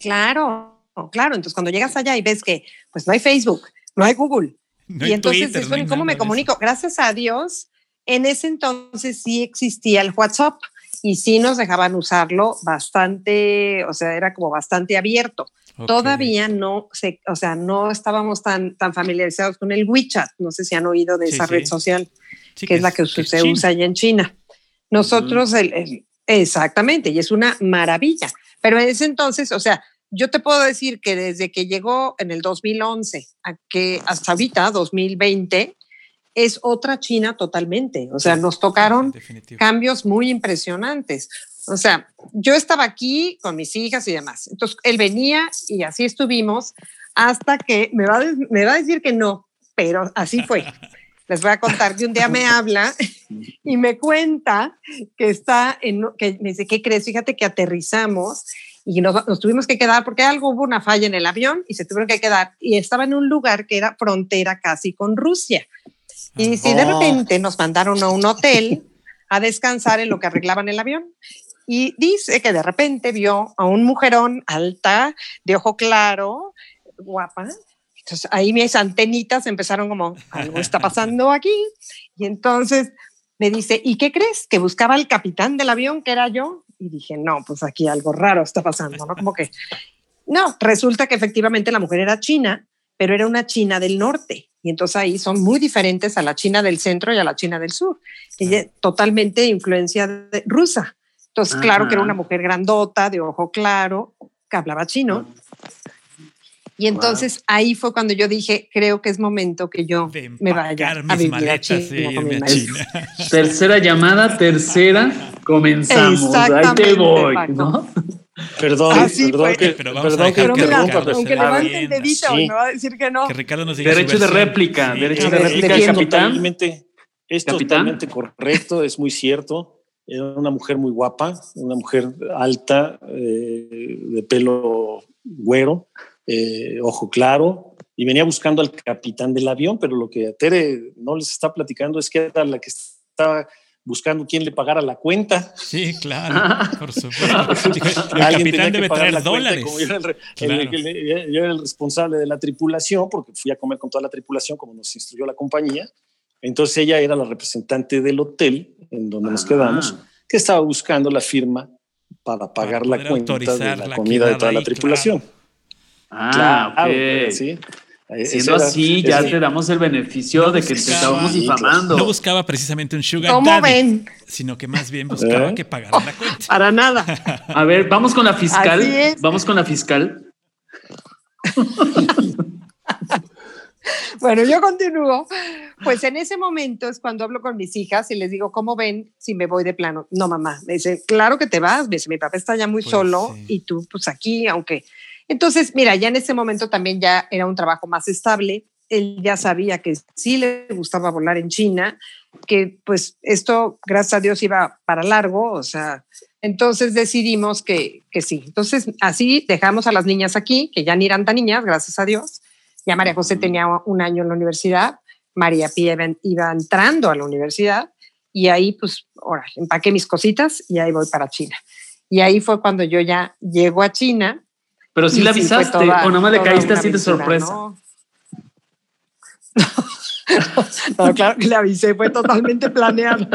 claro, claro. Entonces, cuando llegas allá y ves que pues no hay Facebook, no hay Google, y entonces, ¿cómo me comunico? Gracias a Dios, en ese entonces sí existía el WhatsApp y sí nos dejaban usarlo bastante, o sea, era como bastante abierto. Todavía no, se, o sea, no estábamos tan, tan familiarizados con el WeChat. No sé si han oído de esa red social, que, es la que, se usa allá en China. Nosotros, exactamente, y es una maravilla. Pero en ese entonces, o sea, yo te puedo decir que desde que llegó en el 2011 a que hasta ahorita, 2020, es otra China totalmente. O sea, nos tocaron cambios muy impresionantes. O sea, yo estaba aquí con mis hijas y demás. Entonces, él venía y así estuvimos hasta que me va, a, me va a decir que no, pero así fue. Les voy a contar que un día me habla y me cuenta que está en, que me dice, ¿qué crees? Fíjate que aterrizamos y nos, tuvimos que quedar porque algo hubo una falla en el avión y se tuvieron que quedar y estaba en un lugar que era frontera casi con Rusia. Y si de repente nos mandaron a un hotel a descansar en lo que arreglaban el avión. Y dice que de repente vio a un mujerón alta, de ojo claro, guapa. Entonces ahí mis antenitas empezaron como, algo está pasando aquí. Y entonces me dice, ¿y qué crees? Que buscaba al capitán del avión, que era yo y dije, no, pues aquí algo raro está pasando, ¿no? Como que, no, resulta que efectivamente la mujer era china, pero era una china del norte. Y entonces ahí son muy diferentes a la China del centro y a la China del sur. Ella totalmente influencia rusa. Entonces, claro que era una mujer grandota, de ojo claro, que hablaba chino. Y entonces ahí fue cuando yo dije, creo que es momento que yo me vaya a vivir a China. Tercera llamada, tercera, comenzamos. Ahí te voy, ¿no? Perdón, Ah, perdón, que, pero vamos a perdón que dejar que mira, Ricardo aunque levante el dedito, Sí. me va a decir que no. Que Ricardo nos diga Derecho de réplica, Sí. derecho A de réplica, es capitán. totalmente, es Capitán. totalmente correcto, es muy cierto. Era una mujer muy guapa, una mujer alta, eh, de pelo güero, eh, ojo claro, y venía buscando al capitán del avión, pero lo que a Tere no les está platicando es que era la que estaba buscando quién le pagara la cuenta. Sí, claro, por supuesto. El Alguien capitán debe pagar traer la cuenta, dólares. como yo era, el, re- Claro. el- el- yo era el responsable de la tripulación, porque fui a comer con toda la tripulación, como nos instruyó la compañía. Entonces ella era la representante del hotel en donde nos Ah. quedamos, que estaba buscando la firma para pagar la cuenta de la la comida de toda la tripulación. Ah, Claro, ok. sí. Siendo era- así, ya te damos el beneficio de que te buscaba- estábamos Sí, difamando. No buscaba precisamente un sugar ¿Cómo daddy, ven? sino que más bien buscaba ¿Eh? que pagara la cuenta. Para nada. A ver, vamos con la fiscal. Así es. Vamos con la fiscal. Bueno, yo continúo. Pues en ese momento es cuando hablo con mis hijas y les digo, ¿cómo ven si me voy de plano? No, mamá. Me dice, claro que te vas. Me dice, mi papá está ya muy Pues solo sí. y tú, pues aquí, aunque. Entonces, mira, ya en ese momento también ya era un trabajo más estable. Él ya sabía que sí le gustaba volar en China, que pues esto, gracias a Dios, iba para largo. O sea, entonces decidimos que, que sí. Entonces, así dejamos a las niñas aquí, que ya ni eran tan niñas, gracias a Dios. Ya María José tenía un año en la universidad, María Pía iba, iba entrando a la universidad y ahí pues, ahora, empaqué mis cositas y ahí voy para China. Y ahí fue cuando yo ya llego a China. Pero sí y la avisaste toda- o nada más le caíste así de sorpresa. ¿no? No, claro que le avisé, fue totalmente planeado.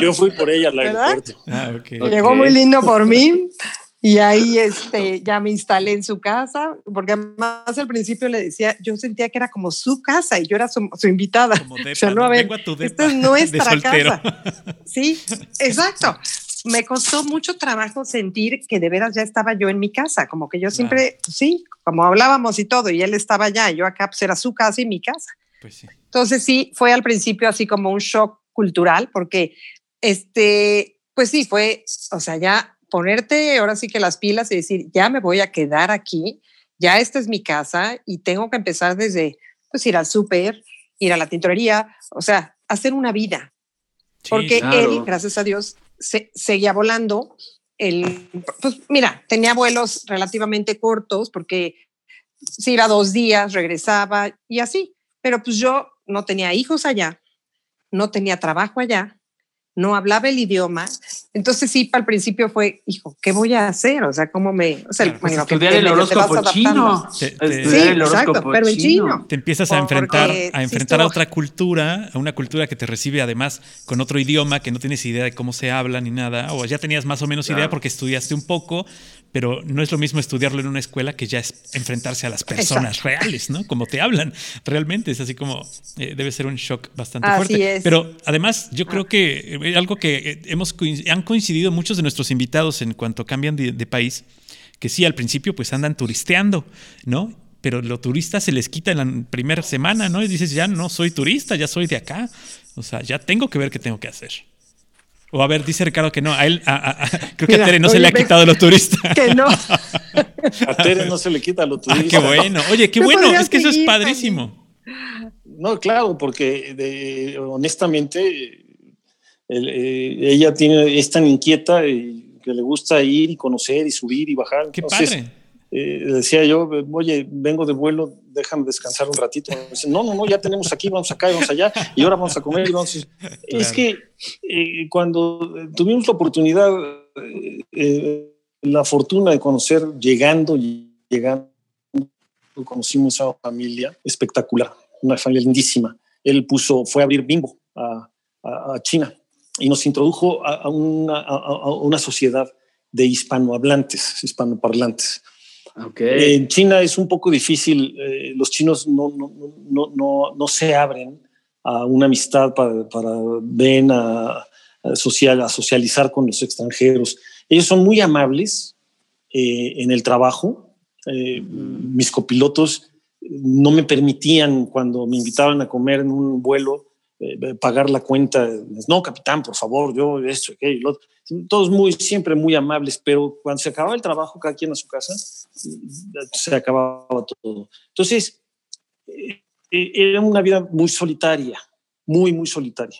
Yo fui por ella al ¿Verdad? aeropuerto. Ah, ok. Llegó muy lindo por mí y ahí este, ya me instalé en su casa, porque además al principio le decía, yo sentía que era como su casa y yo era su, su invitada. Como depa, O sea, no, a ver, a tu esta es nuestra casa. Sí, exacto. Me costó mucho trabajo sentir que de veras ya estaba yo en mi casa, como que yo siempre, pues sí, como hablábamos y todo, y él estaba allá, y yo acá, pues era su casa y mi casa. Pues sí. Entonces sí, fue al principio así como un shock cultural, porque este, pues sí, fue, o sea, ya ponerte ahora sí que las pilas y decir, ya me voy a quedar aquí, ya esta es mi casa y tengo que empezar desde, pues ir al súper, ir a la tintorería, o sea, hacer una vida. Sí, Porque claro. él, gracias a Dios, se, seguía volando. El, pues mira, tenía vuelos relativamente cortos porque se iba dos días, regresaba y así. Pero pues yo no tenía hijos allá, no tenía trabajo allá, no hablaba el idioma. Entonces sí, al principio fue, hijo, ¿qué voy a hacer? O sea, ¿cómo me...? O sea, Claro, Pues estudiar el horóscopo chino. Te- te- Estudiar Sí, el exacto, horóscopo pero en chino. Te empiezas a enfrentar, a enfrentar a otra cultura, a una cultura que te recibe además con otro idioma que no tienes idea de cómo se habla ni nada, o ya tenías más o menos idea porque estudiaste un poco, pero no es lo mismo estudiarlo en una escuela que ya es enfrentarse a las personas reales, ¿no? Como te hablan realmente, es así como eh, debe ser un shock bastante Así fuerte. es. Pero además yo creo que eh, algo que eh, hemos han coincidido muchos de nuestros invitados en cuanto cambian de, de país, que sí al principio pues andan turisteando, ¿no? Pero lo turista se les quita en la primera semana, ¿no? Y dices, ya no soy turista, ya soy de acá. O sea, ya tengo que ver qué tengo que hacer. O a ver, dice Ricardo que no, a él, a- a- a- creo que Mira, a Tere no se le ha quitado lo turista. Que no. A Tere no se le quita lo Ah, turista. qué bueno. Oye, qué bueno, es que eso es padrísimo. No, claro, porque de- honestamente el- eh, ella tiene, es tan inquieta y que le gusta ir y conocer y subir y bajar. Qué Entonces, padre. Eh, decía yo, oye, vengo de vuelo, déjame descansar un ratito. Dice, no, no, no, ya tenemos aquí, vamos acá, y vamos allá, y ahora vamos a comer. Y vamos a-". Es que eh, cuando tuvimos la oportunidad, eh, eh, la fortuna de conocer, llegando y llegando, conocimos a una familia espectacular, una familia lindísima. Él puso, fue a abrir Bimbo a, a- a China y nos introdujo a, a una, a una sociedad de hispanohablantes, hispanoparlantes. Ok. En China es un poco difícil, eh, los chinos no, no, no, no, no se abren a una amistad para, para ven a, a social, a socializar con los extranjeros. Ellos son muy amables eh, en el trabajo. Eh, mis copilotos no me permitían cuando me invitaban a comer en un vuelo eh, pagar la cuenta. No, capitán, por favor, yo esto, aquello, Todos muy, siempre muy amables, pero cuando se acababa el trabajo, cada quien a su casa, se acababa todo. Entonces, eh, era una vida muy solitaria, muy, muy solitaria.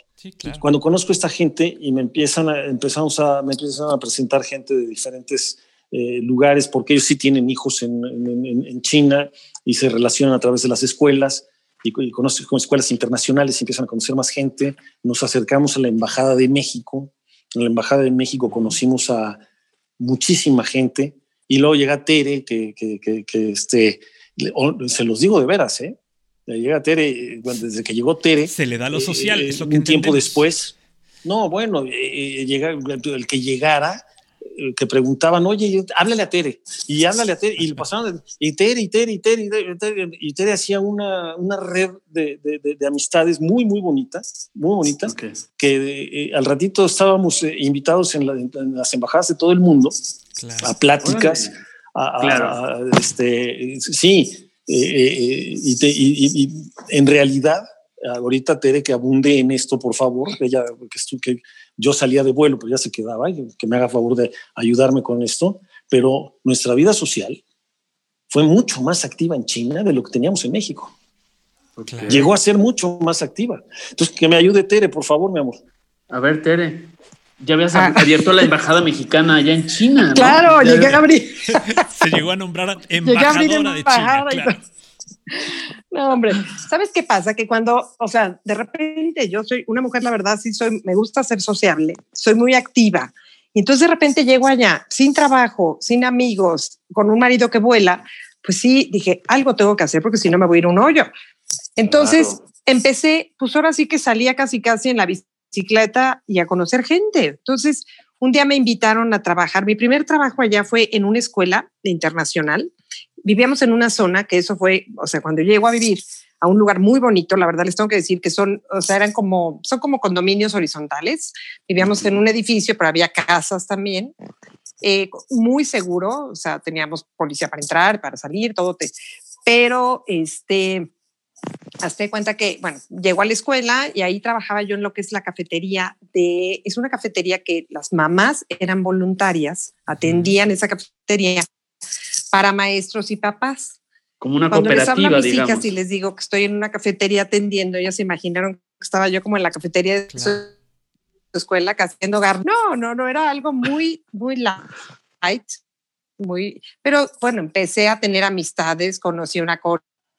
Cuando conozco a esta gente y me empiezan a, empezamos a, me empiezan a presentar gente de diferentes eh, lugares, porque ellos sí tienen hijos en, en, en, China y se relacionan a través de las escuelas y, y conocen con escuelas internacionales y empiezan a conocer más gente. Nos acercamos a la Embajada de México. En la Embajada de México conocimos a muchísima gente y luego llega Tere, que, que, que, que este, se los digo de veras, ¿eh? Llega Tere, desde que llegó Tere. Se le da lo social, eh, Un tiempo después. No, bueno, eh, llega, el que llegara, eh, que preguntaban, oye, háblale a Tere, y háblale a Tere, y pasaron, y Tere, y Tere, y Tere, y Tere, y Tere hacía una, una red de, de, de, amistades muy, muy bonitas, muy bonitas, okay. que al ratito estábamos invitados en, la, en, las embajadas de todo el mundo claro. a pláticas, a, claro. a, este, sí, eh, y, te, y, y, en realidad, ahorita Tere que abunde en esto, por favor, ella, que, que yo salía de vuelo, pero ya se quedaba, y que me haga favor de ayudarme con esto, pero nuestra vida social fue mucho más activa en China de lo que teníamos en México. Okay. Llegó a ser mucho más activa. Entonces, que me ayude Tere, por favor, mi amor. A ver, Tere. Ya habías ah. abierto la embajada mexicana allá en China. ¿no? Claro, ya llegué a abrir. Se llegó a nombrar embajadora de China. Claro. No, hombre, ¿sabes qué pasa? Que cuando, o sea, de repente yo soy una mujer, la verdad, sí soy, me gusta ser sociable, soy muy activa. Y entonces de repente llego allá sin trabajo, sin amigos, con un marido que vuela, pues sí, dije, algo tengo que hacer porque si no me voy a ir a un hoyo. Entonces claro. empecé, pues ahora sí que salía casi casi en la bicicleta y a conocer gente. Entonces, un día me invitaron a trabajar. Mi primer trabajo allá fue en una escuela internacional vivíamos en una zona que eso fue, o sea, cuando llego a vivir a un lugar muy bonito, la verdad les tengo que decir que son, o sea, eran como, son como condominios horizontales. Vivíamos en un edificio, pero había casas también. Eh, muy seguro, o sea, teníamos policía para entrar, para salir, todo. Te, pero, este, hazte cuenta que, bueno, llego a la escuela y ahí trabajaba yo en lo que es la cafetería de, es una cafetería que las mamás eran voluntarias, atendían esa cafetería para maestros y papás. Como una Cuando cooperativa, les hablo a mis digamos. hijas y les digo que estoy en una cafetería atendiendo, ellas se imaginaron que estaba yo como en la cafetería de claro. su escuela haciendo gar. No, no, no, era algo muy, muy light, muy, pero bueno, empecé a tener amistades, conocí una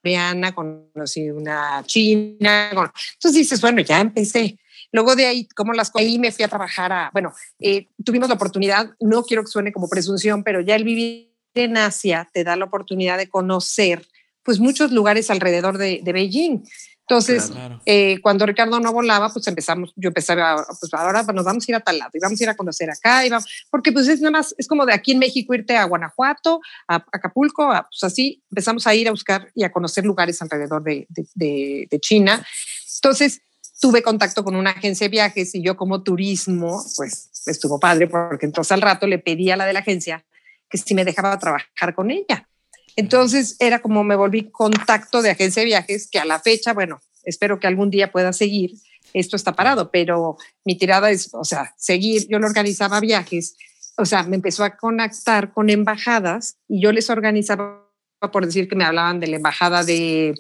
coreana, conocí una china, entonces dices, bueno, ya empecé. Luego de ahí, como las ahí me fui a trabajar a, bueno, eh, tuvimos la oportunidad, no quiero que suene como presunción, pero ya el vivir en Asia te da la oportunidad de conocer pues muchos lugares alrededor de, de Beijing. Entonces, claro. eh, cuando Ricardo no volaba, pues empezamos, yo empezaba, pues ahora nos vamos a ir a tal lado y vamos a ir a conocer acá, y vamos, porque pues es nada más, es como de aquí en México irte a Guanajuato, a Acapulco, a, pues así empezamos a ir a buscar y a conocer lugares alrededor de, de, de, de China. Entonces, tuve contacto con una agencia de viajes y yo como turismo, pues estuvo padre porque entonces al rato le pedí a la de la agencia que si me dejaba trabajar con ella. Entonces era como me volví contacto de agencia de viajes, que a la fecha, bueno, espero que algún día pueda seguir. Esto está parado, pero mi tirada es, o sea, seguir. Yo le organizaba viajes, o sea, me empezó a conectar con embajadas y yo les organizaba, por decir que me hablaban de la embajada de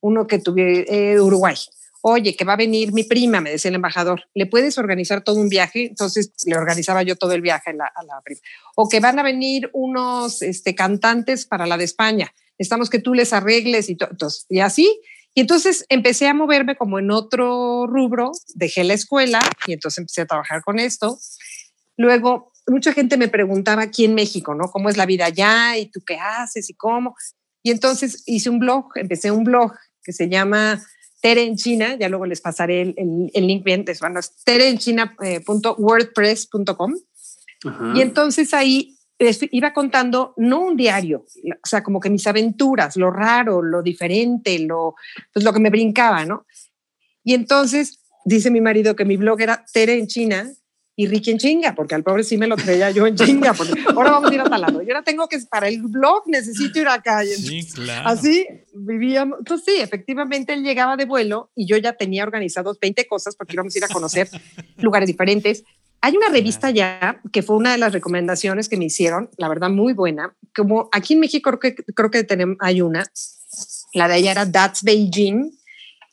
uno que tuve eh, Uruguay oye, que va a venir mi prima, me decía el embajador, ¿le puedes organizar todo un viaje? Entonces le organizaba yo todo el viaje a la, prima. O que van a venir unos este, cantantes para la de España, necesitamos que tú les arregles y, entonces, y así. Y entonces empecé a moverme como en otro rubro, dejé la escuela y entonces empecé a trabajar con esto. Luego, mucha gente me preguntaba aquí en México, ¿no? ¿Cómo es la vida allá? ¿Y tú qué haces? ¿Y cómo? Y entonces hice un blog, empecé un blog que se llama Tere en China, ya luego les pasaré el, el, el link bien, es, bueno, es tereenchina.wordpress.com. Y entonces ahí iba contando, no un diario, o sea, como que mis aventuras, lo raro, lo diferente, lo, pues lo que me brincaba, ¿no? Y entonces dice mi marido que mi blog era Tere en China y Ricky en chinga, porque al pobre sí me lo traía yo en chinga, porque ahora vamos a ir a tal lado. Yo ahora tengo que, para el blog necesito ir acá. Sí, claro. Así vivíamos. Entonces sí, efectivamente él llegaba de vuelo y yo ya tenía organizados 20 cosas porque íbamos a ir a conocer lugares diferentes. Hay una revista ya que fue una de las recomendaciones que me hicieron, la verdad muy buena. Como aquí en México creo que, creo que tenemos, hay una, la de ella era That's Beijing,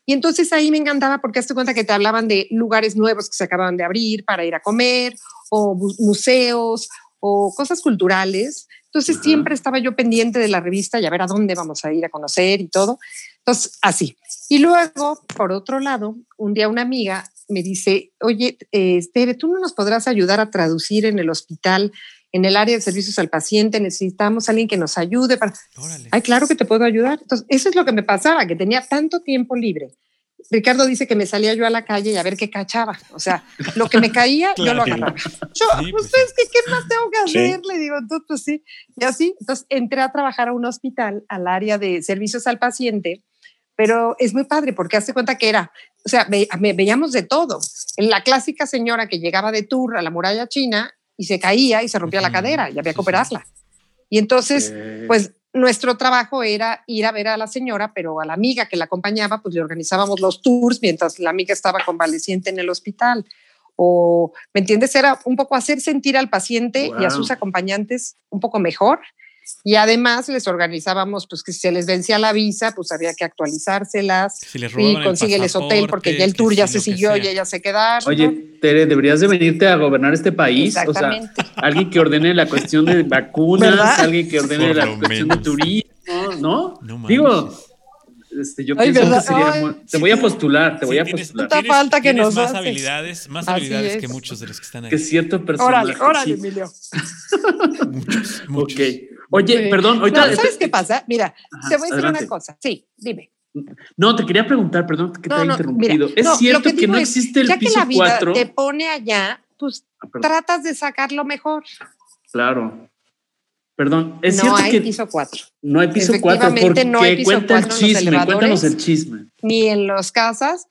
y entonces ahí me encantaba porque hazte cuenta que te hablaban de lugares nuevos que se acababan de abrir para ir a comer, o museos, o cosas culturales. Entonces siempre estaba yo pendiente de la revista y a ver a dónde vamos a ir a conocer y todo. Entonces, así. Y luego, por otro lado, un día una amiga me dice, oye, este, tú no nos podrás ayudar a traducir en el hospital en el área de servicios al paciente, necesitamos a alguien que nos ayude para... Ay, claro que te puedo ayudar. Entonces, eso es lo que me pasaba, que tenía tanto tiempo libre. Ricardo dice que me salía yo a la calle y a ver qué cachaba. O sea, lo que me caía, yo lo agarraba. Yo, pues, pues ¿qué más tengo que hacer? Le digo, tú, pues sí. Y así, entonces entré a trabajar a un hospital, al área de servicios al paciente, pero es muy padre porque hace cuenta que era, o sea, me, veíamos de todo. En la clásica señora que llegaba de tour a la muralla china y se caía y se rompía la cadera y había que operarla. Y entonces, pues nuestro trabajo era ir a ver a la señora, pero a la amiga que la acompañaba, pues le organizábamos los tours mientras la amiga estaba convaleciente en el hospital. O, ¿me entiendes? Era un poco hacer sentir al paciente y a sus acompañantes un poco mejor y además les organizábamos, pues que si se les vencía la visa, pues había que actualizárselas. y consígueles hotel porque ya el tour ya se siguió y ella se quedaron. Oye, Tere, deberías de venirte a gobernar este país. O sea, alguien que ordene la cuestión de vacunas, alguien que ordene la cuestión de turismo, ¿no? no Digo, este, yo pienso que sería te voy a postular, te voy a postular. Tienes, falta que nos más habilidades, más habilidades que muchos de los que están ahí. Que cierto personaje. Órale, órale, Emilio. muchos, muchos. Ok. Oye, perdón, ahorita. ¿Sabes qué pasa? Mira, te voy a decir una cosa. Sí, dime. No, te quería preguntar, perdón que te haya interrumpido. es cierto que, no existe el ya piso que la vida te pone allá, pues ah, tratas de sacarlo mejor. Claro. Perdón, es no cierto hay que piso 4. No hay piso 4 porque no hay piso cuenta el chisme, cuéntanos el chisme. Ni en las casas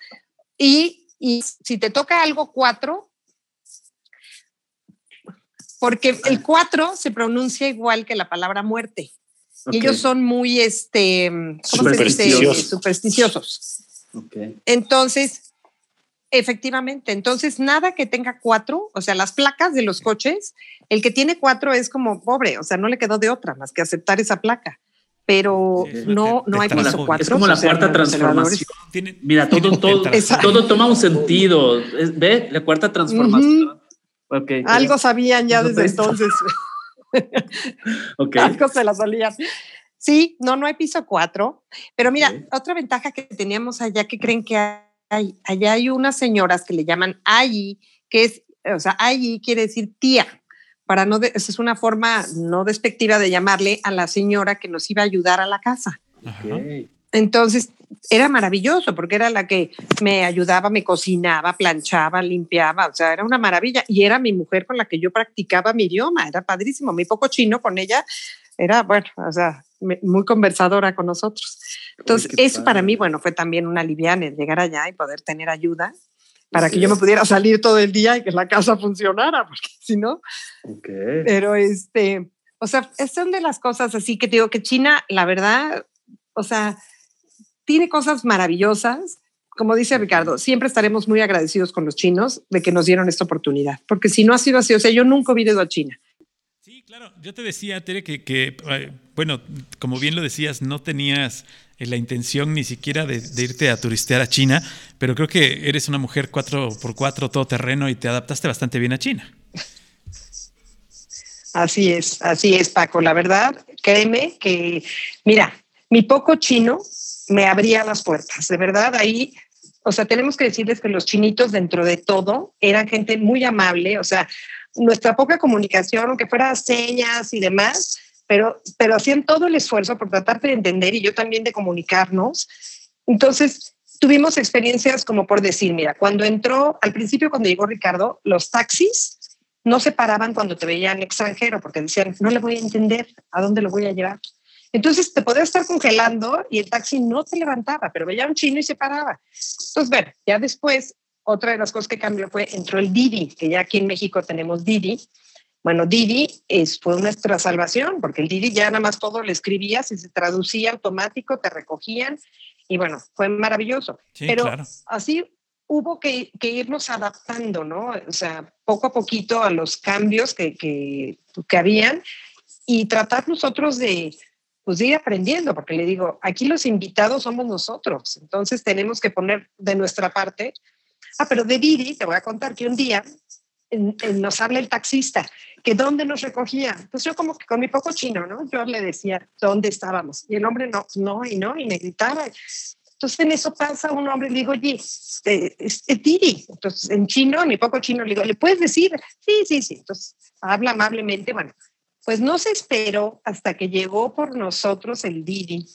y, y si te toca algo 4, porque el 4 se pronuncia igual que la palabra muerte. Y ellos son muy, este, supersticiosos. supersticiosos. Entonces, efectivamente, entonces nada que tenga cuatro, o sea, las placas de los coches, el que tiene cuatro es como pobre, o sea, no le quedó de otra más que aceptar esa placa. Pero no, no hay piso cuatro. Es como la cuarta transformación. Mira, todo, todo, todo toma un sentido. ¿Ve? La cuarta transformación. Algo sabían ya desde entonces. Algo se la solían. Sí, no, no hay piso 4. Pero mira, otra ventaja que teníamos allá que creen que hay, allá hay unas señoras que le llaman Ayi, que es, o sea, Ayi quiere decir tía. Para no, esa es una forma no despectiva de llamarle a la señora que nos iba a ayudar a la casa. Entonces, era maravilloso porque era la que me ayudaba, me cocinaba, planchaba, limpiaba, o sea, era una maravilla. Y era mi mujer con la que yo practicaba mi idioma, era padrísimo, muy poco chino con ella, era, bueno, o sea, muy conversadora con nosotros. Entonces, eso para mí, bueno, fue también una liviana llegar allá y poder tener ayuda para que yo me pudiera salir todo el día y que la casa funcionara, porque si no. Pero este, o sea, son de las cosas así que digo que China, la verdad, o sea, tiene cosas maravillosas. Como dice Ricardo, siempre estaremos muy agradecidos con los chinos de que nos dieron esta oportunidad, porque si no ha sido así, o sea, yo nunca he ido a China. Sí, claro, yo te decía, Tere, que, que eh, bueno, como bien lo decías, no tenías eh, la intención ni siquiera de, irte a turistear a China, pero creo que eres una mujer 4x4 todoterreno y te adaptaste bastante bien a China. Así es, así es, Paco. La verdad, créeme que, mira, mi poco chino me abría las puertas. De verdad, ahí, o sea, tenemos que decirles que los chinitos dentro de todo eran gente muy amable, o sea, nuestra poca comunicación, aunque fuera señas y demás, pero, pero hacían todo el esfuerzo por tratar de entender y yo también de comunicarnos. Entonces, tuvimos experiencias como por decir, mira, cuando entró, al principio cuando llegó Ricardo, los taxis no se paraban cuando te veían extranjero porque decían, no le voy a entender, ¿a dónde lo voy a llevar? Entonces te podía estar congelando y el taxi no te levantaba, pero veía un chino y se paraba. Entonces, ver, ya después, otra de las cosas que cambió fue, entró el Didi, que ya aquí en México tenemos Didi. Bueno, Didi es, fue nuestra salvación, porque el Didi ya nada más todo le escribías y se traducía automático, te recogían, y bueno, fue maravilloso. Pero así hubo que, que, irnos adaptando, ¿no? O sea, poco a poquito a los cambios que, que, que habían y tratar nosotros de, pues, ir aprendiendo, porque le digo, aquí los invitados somos nosotros, entonces tenemos que poner de nuestra parte. Ah, pero de Didi, te voy a contar que un día nos habla el taxista, que dónde nos recogía. Pues yo como que con mi poco chino, ¿no? Yo le decía dónde estábamos. Y el hombre no, no, y no, y me gritaba. Entonces en eso pasa un hombre y le digo, oye, este, es, Didi. Entonces en chino, mi poco chino, le digo, ¿le puedes decir? Sí, sí, sí. Entonces habla amablemente, bueno, pues no se esperó hasta que llegó por nosotros el Didi.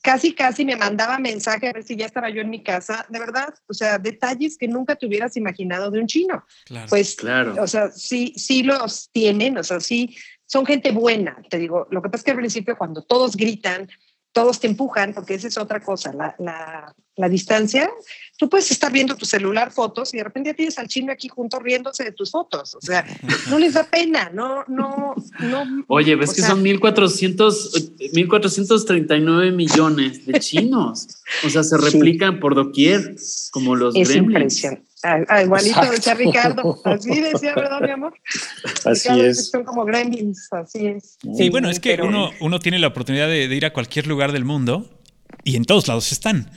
Casi, casi me mandaba mensaje a ver si ya estaba yo en mi casa. De verdad, o sea, detalles que nunca te hubieras imaginado de un chino. Pues, claro. o sea, sí, sí los tienen, o sea, sí, son gente buena. Te digo, lo que pasa es que al principio cuando todos gritan, todos te empujan, porque esa es otra cosa, la, la, la, distancia. Tú puedes estar viendo tu celular fotos y de repente ya tienes al chino aquí junto riéndose de tus fotos. O sea, no les da pena, no, no, no. Oye, ves que son 1400, 1439 millones de chinos. O sea, se replican por doquier, como los es gremlins. Ah, igualito decía Ricardo, así decía, ¿verdad, mi amor? Así es. Son como gremlins, así es. Sí, bueno, es que uno, uno tiene la oportunidad de, ir a cualquier lugar del mundo y en todos lados están.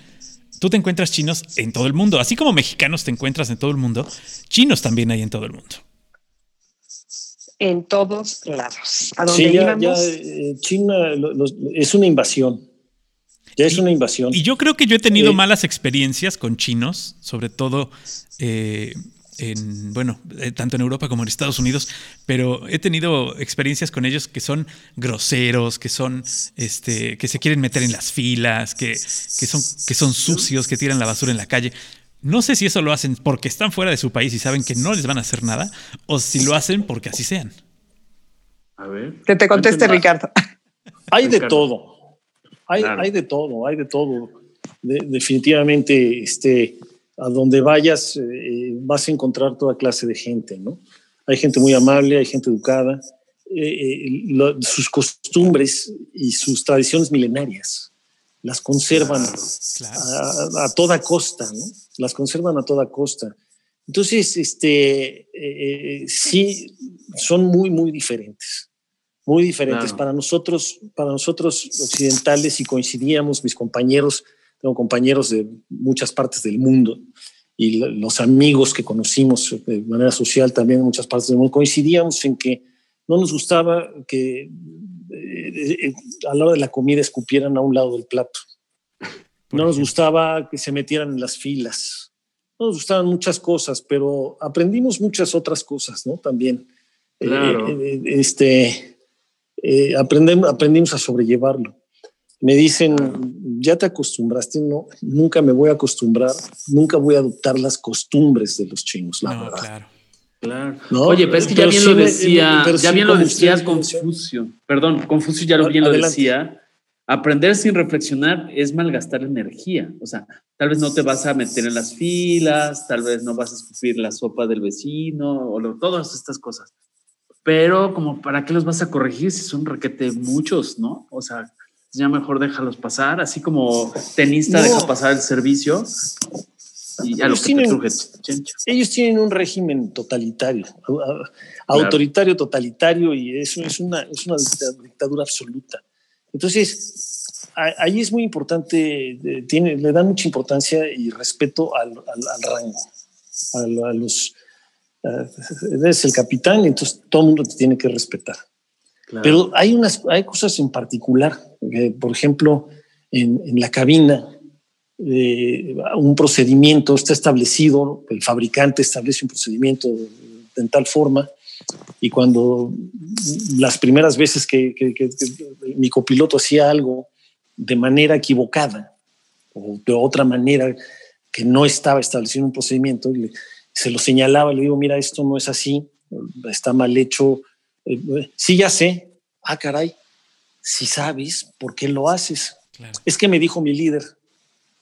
Tú te encuentras chinos en todo el mundo, así como mexicanos te encuentras en todo el mundo, chinos también hay en todo el mundo. En todos lados. ¿A dónde sí, ya, eh, China es una invasión. Ya es una invasión. Y yo creo que yo he tenido malas experiencias con chinos, sobre todo eh, en, bueno, eh, tanto en Europa como en Estados Unidos, pero he tenido experiencias con ellos que son groseros, que son, este, que se quieren meter en las filas, que, son, que son sucios, que tiran la basura en la calle. No sé si eso lo hacen porque están fuera de su país y saben que no les van a hacer nada, o si lo hacen porque así sean. A ver. Que te conteste, Ricardo. Hay de todo. Hay, de todo, hay de todo. definitivamente, este, a donde vayas eh, vas a encontrar toda clase de gente, ¿no? Hay gente muy amable, hay gente educada, eh, eh, sus costumbres y sus tradiciones milenarias las conservan A, toda costa, ¿no? Las conservan a toda costa. Entonces, este, sí, son muy, muy diferentes muy diferentes. Para nosotros, para nosotros occidentales, y coincidíamos, mis compañeros, tengo compañeros de muchas partes del mundo, y los amigos que conocimos de manera social también en muchas partes del mundo, coincidíamos en que no nos gustaba que eh, eh, a la hora de la comida escupieran a un lado del plato. No nos gustaba que se metieran en las filas. No nos gustaban muchas cosas, pero aprendimos muchas otras cosas, ¿no? También. Claro. Eh, este, eh, aprendimos a sobrellevarlo. Me dicen, ya te acostumbraste, no, nunca me voy a acostumbrar, nunca voy a adoptar las costumbres de los chinos, la verdad. Claro. Claro. Oye, pero es que ya bien lo decía, ya bien lo decía Confucio. Perdón, Confucio ya lo bien lo decía. Aprender sin reflexionar es malgastar energía. O sea, tal vez no te vas a meter en las filas, tal vez no vas a escupir la sopa del vecino o todas estas cosas pero como para qué los vas a corregir si son requete muchos, ¿no? O sea, ya mejor déjalos pasar, así como tenista deja pasar el servicio y ya ellos lo que tienen, Ellos tienen un régimen totalitario, autoritario, totalitario y eso es una, es una dictadura absoluta. Entonces, ahí es muy importante, tiene, le dan mucha importancia y respeto al, rango, a los eres el capitán, entonces todo el mundo te tiene que respetar. Pero hay, unas, hay cosas en particular, por ejemplo, en, la cabina, eh, un procedimiento está establecido, el fabricante establece un procedimiento en tal forma, y cuando las primeras veces que, mi copiloto hacía algo de manera equivocada o de otra manera que no estaba estableciendo un procedimiento, se lo señalaba, le digo, mira, esto no es así, está mal hecho. Eh, sí, ya sé. Ah, caray, si sabes, ¿por qué lo haces? Es que me dijo mi líder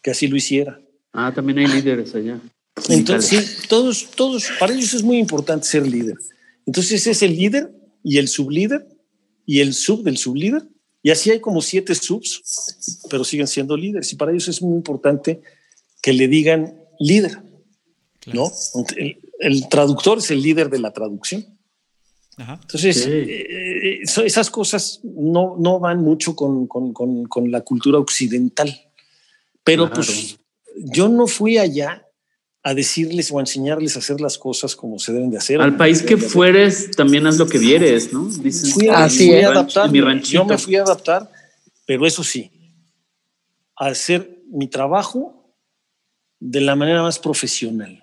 que así lo hiciera. Ah, también hay líderes allá. Entonces, todos, todos, para ellos es muy importante ser líder. Entonces es el líder y el sublíder y el sub del sublíder. Y así hay como siete subs, pero siguen siendo líderes. Y para ellos es muy importante que le digan líder, ¿no? El, traductor es el líder de la traducción. Entonces, eh, eh, esas cosas no, no van mucho con, con, con, la cultura occidental. Pero pues yo no fui allá a decirles o a enseñarles a hacer las cosas como se deben de hacer. Al país que fueres, también haz lo que vieres, ¿no? Dicen, fui a, adaptar. Mi yo me fui a adaptar, pero eso sí, a hacer mi trabajo de la manera más profesional.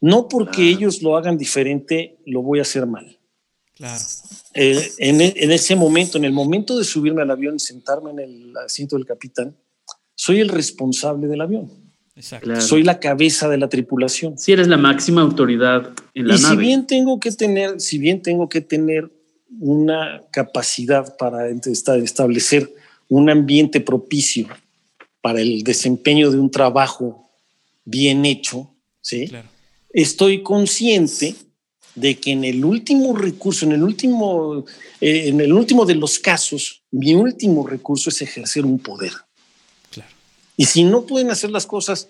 No porque ellos lo hagan diferente, lo voy a hacer mal. Claro. Eh, en, e, en, ese momento, en el momento de subirme al avión y sentarme en el asiento del capitán, soy el responsable del avión. Soy la cabeza de la tripulación. Si eres la máxima autoridad en la y nave. si bien tengo que tener, si bien tengo que tener una capacidad para establecer un ambiente propicio para el desempeño de un trabajo bien hecho, ¿sí? Estoy consciente de que en el último recurso, en el último, eh, en el último de los casos, mi último recurso es ejercer un poder. Y si no pueden hacer las cosas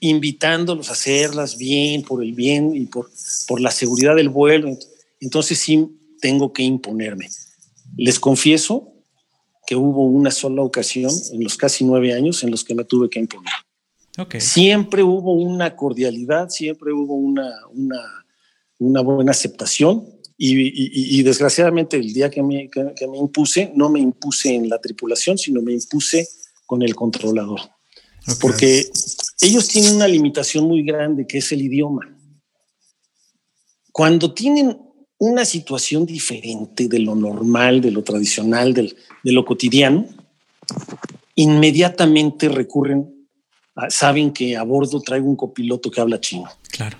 invitándolos a hacerlas bien, por el bien y por, por la seguridad del vuelo, entonces sí tengo que imponerme. Les confieso que hubo una sola ocasión en los casi nueve años en los que me tuve que imponer. Siempre hubo una cordialidad, siempre hubo una, una, una buena aceptación y, y, desgraciadamente el día que me, que me impuse, no me impuse en la tripulación, sino me impuse con el controlador. Porque ellos tienen una limitación muy grande que es el idioma. Cuando tienen una situación diferente de lo normal, de lo tradicional, de lo cotidiano, inmediatamente recurren, saben que a bordo traigo un copiloto que habla chino. Claro.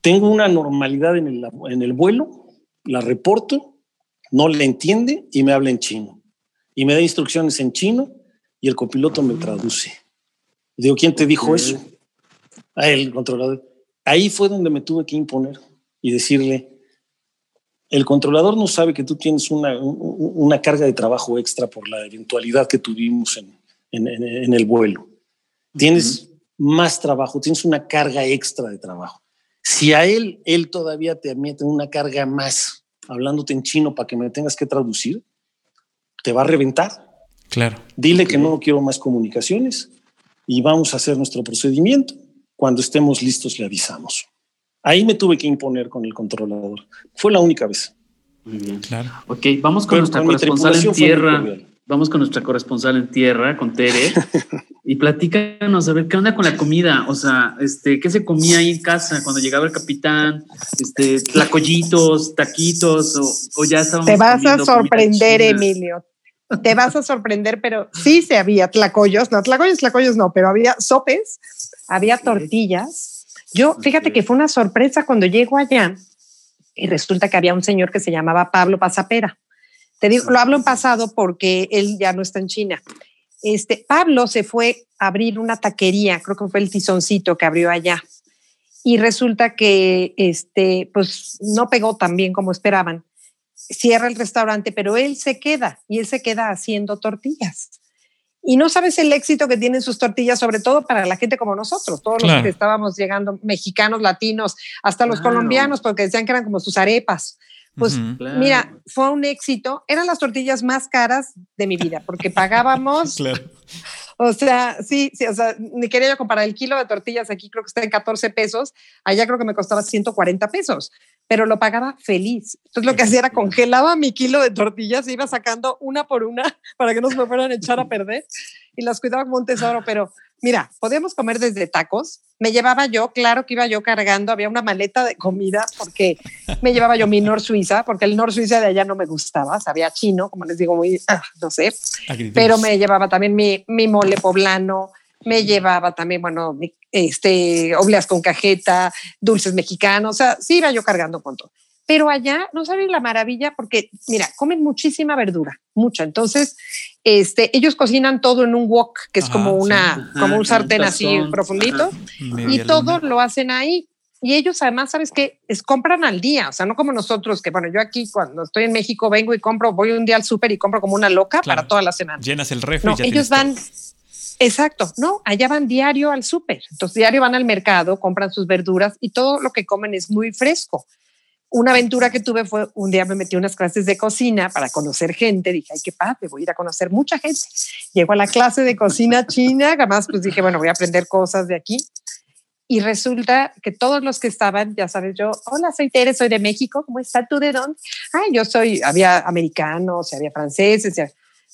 Tengo una normalidad en el, en el vuelo, la reporto, no le entiende y me habla en chino. Y me da instrucciones en chino y el copiloto me traduce. digo, ¿quién te dijo eso? A el controlador. Ahí fue donde me tuve que imponer y decirle, el controlador no sabe que tú tienes una, una carga de trabajo extra por la eventualidad que tuvimos en, en, el vuelo. Tienes más trabajo, tienes una carga extra de trabajo. Si a él, él todavía te mete una carga más, hablándote en chino para que me tengas que traducir, te va a reventar. Claro. Dile que no quiero más comunicaciones y vamos a hacer nuestro procedimiento. Cuando estemos listos le avisamos. Ahí me tuve que imponer con el controlador. Fue la única vez. Muy bien. Claro. Ok, vamos con nuestra corresponsal en tierra. Vamos con nuestra corresponsal en tierra, con Tere, y platícanos a ver qué onda con la comida. O sea, este, ¿qué se comía ahí en casa cuando llegaba el capitán? Este, tlacoyitos, taquitos, o, o ya estábamos. Te vas a sorprender, Emilio te vas a sorprender, pero sí se había tlacoyos, no, tlacoyos, tlacoyos no, pero había sopes, había tortillas. Yo, fíjate que fue una sorpresa cuando llego allá y resulta que había un señor que se llamaba Pablo Pasapera. Te digo, lo hablo en pasado porque él ya no está en China. Este, Pablo se fue a abrir una taquería, creo que fue el tizoncito que abrió allá. Y resulta que este, pues no pegó tan bien como esperaban cierra el restaurante, pero él se queda y él se queda haciendo tortillas. Y no sabes el éxito que tienen sus tortillas, sobre todo para la gente como nosotros, todos los que estábamos llegando, mexicanos, latinos, hasta los colombianos, porque decían que eran como sus arepas. Pues mira, fue un éxito. Eran las tortillas más caras de mi vida, porque pagábamos. O sea, sí, sí, o sea, ni quería yo comparar el kilo de tortillas aquí, creo que está en 14 pesos, allá creo que me costaba 140 pesos pero lo pagaba feliz. Entonces lo que hacía era congelaba mi kilo de tortillas, iba sacando una por una para que no se me fueran a echar a perder y las cuidaba como un tesoro, pero mira, podíamos comer desde tacos. Me llevaba yo, claro que iba yo cargando, había una maleta de comida porque me llevaba yo mi Nor Suiza, porque el Nor Suiza de allá no me gustaba, sabía chino, como les digo, muy, ah, no sé, pero me llevaba también mi, mi mole poblano, me llevaba también, bueno, este, obleas con cajeta, dulces mexicanos, o sea, sí iba yo cargando con todo. Pero allá no saben la maravilla porque, mira, comen muchísima verdura, mucha. Entonces, Este, ellos cocinan todo en un wok, que es Ajá, como una, como un sartén un así tazón. profundito. Ajá. Y todo lo hacen ahí. Y ellos además, ¿sabes qué? Es compran al día, o sea, no como nosotros, que bueno, yo aquí cuando estoy en México vengo y compro, voy un día al súper y compro como una loca Claro. para toda la semana. Llenas el refri No, y ya ellos van, todo. exacto, no, allá van diario al súper. Entonces, diario van al mercado, compran sus verduras y todo lo que comen es muy fresco. Una aventura que tuve fue un día me metí a unas clases de cocina para conocer gente. Dije, ay, qué padre, voy a ir a conocer mucha gente. Llego a la clase de cocina china, además, pues dije, bueno, voy a aprender cosas de aquí. Y resulta que todos los que estaban, ya sabes, yo, hola, soy Tere, soy de México, ¿cómo está tú de dónde? Ay, yo soy, había americanos, había franceses,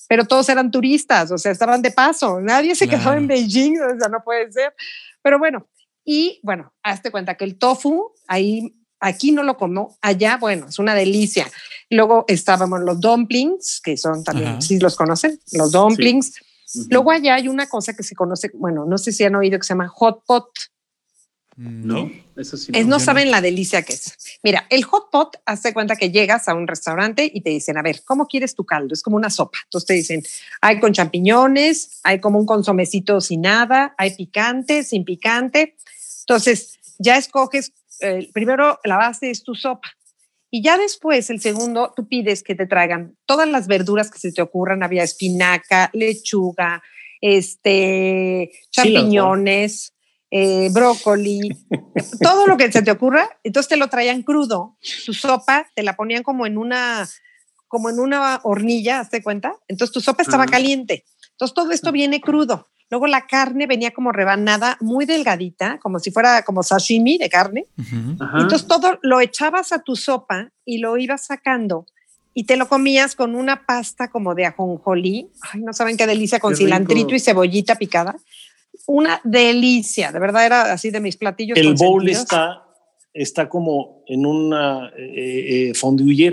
pero todos eran turistas, o sea, estaban de paso, nadie se quedó Claro. en Beijing, o sea, no puede ser. Pero bueno, y bueno, hazte cuenta que el tofu, ahí, aquí no lo como, allá, bueno, es una delicia. Luego estábamos los dumplings, que son también, Ajá. sí los conocen, los dumplings. Luego allá hay una cosa que se conoce, bueno, no sé si han oído que se llama hot pot. No, eso sí. Es, no. no saben la delicia que es. Mira, el hot pot, hazte cuenta que llegas a un restaurante y te dicen, a ver, ¿cómo quieres tu caldo? Es como una sopa. Entonces te dicen, hay con champiñones, hay como un consomecito sin nada, hay picante, sin picante. Entonces ya escoges, eh, primero la base es tu sopa. Y ya después, el segundo, tú pides que te traigan todas las verduras que se te ocurran. Había espinaca, lechuga, este, champiñones, eh, brócoli, todo lo que se te ocurra. Entonces te lo traían crudo. Tu sopa te la ponían como en una, como en una hornilla, ¿hazte cuenta? Entonces tu sopa estaba Ajá. caliente. Entonces todo esto viene crudo. Luego la carne venía como rebanada, muy delgadita, como si fuera como sashimi de carne. Ajá. Entonces todo lo echabas a tu sopa y lo ibas sacando y te lo comías con una pasta como de ajonjolí. Ay, no saben qué delicia, con Qué rico. cilantrito y cebollita picada. Una delicia, de verdad era así de mis platillos. El bowl está, está como en una eh, eh.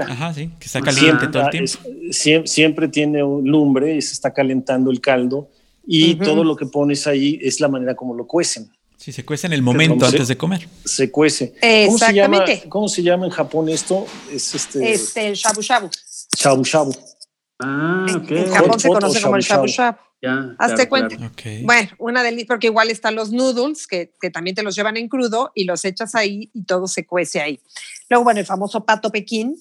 Ajá, sí, que está caliente todo el tiempo. es- siempre, siempre tiene un lumbre y se está calentando el caldo y Ujú. todo lo que pones ahí es la manera como lo cuecen. Sí, se cuece en el momento ¿Cómo se- antes de comer. Se cuece. ¿Cómo se, llama, Exactamente. ¿Cómo se llama en Japón esto? Es este Este, el shabu shabu. shabu shabu. Ah, En- ok. En Japón Hot se conoce como el shabu shabu. Ya, Hazte claro, cuenta. claro. Ok. Bueno, una delicia, porque igual están los noodles que, que también te los llevan en crudo y los echas ahí y todo se cuece ahí. Luego, bueno, el famoso pato Pekín,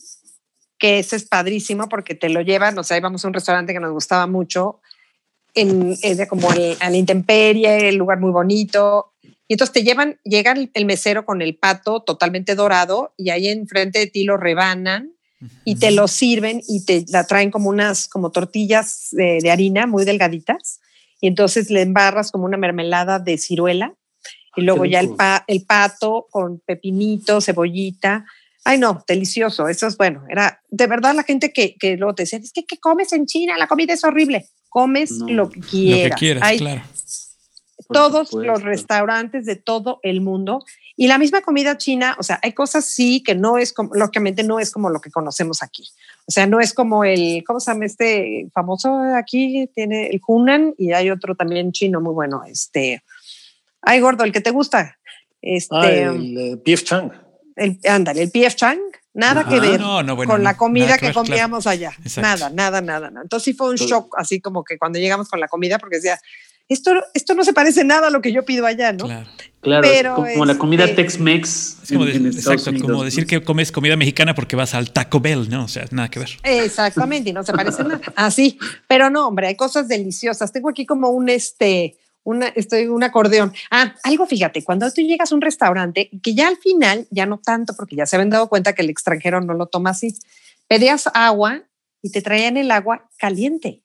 que ese es padrísimo porque te lo llevan, o sea, íbamos a un restaurante que nos gustaba mucho, en, en- como el- a la intemperie, el lugar muy bonito. Y entonces te llevan, llega el, mesero con el pato totalmente dorado y ahí enfrente de ti lo rebanan y te lo sirven y te la traen como unas como tortillas de, de harina muy delgaditas y entonces le embarras como una mermelada de ciruela y luego qué ya el, pa- el pato con pepinito, cebollita. Ay, no, delicioso. Eso es bueno. Era de verdad la gente que, que luego te decía, es que ¿qué comes en China? La comida es horrible. Comes No, lo que Lo que quieras. quieras, Hay claro. Todos supuesto. los restaurantes de todo el mundo y la misma comida china, o sea, hay cosas sí que no es como, lógicamente no es como lo que conocemos aquí. O sea, no es como el, ¿cómo se llama este famoso aquí? Tiene el Hunan y hay otro también chino muy bueno, este, ay gordo, el que te gusta, este, Ah, el eh, Pief Chang. el, ándale, el PF Chang, nada Ajá. que ver No, no, bueno. con la comida que, ver, claro. comíamos allá. Exacto. Nada, nada, nada, nada. Entonces sí fue un Entonces- shock, así como que cuando llegamos con la comida, porque decía, esto, esto no se parece nada a lo que yo pido allá, ¿no? Claro. Claro, Pero, es como la comida este, Tex-Mex. Es como, de- en como decir que comes comida mexicana porque vas al Taco Bell, ¿no? O sea, nada que ver. Exactamente, y no se parece nada. Así, pero no, hombre, hay cosas deliciosas. Tengo aquí como un este, una, estoy un acordeón. Ah, algo, fíjate, cuando tú llegas a un restaurante, que ya al final, ya no tanto, porque ya se habían dado cuenta que el extranjero no lo toma así, pedías agua y te traían el agua caliente.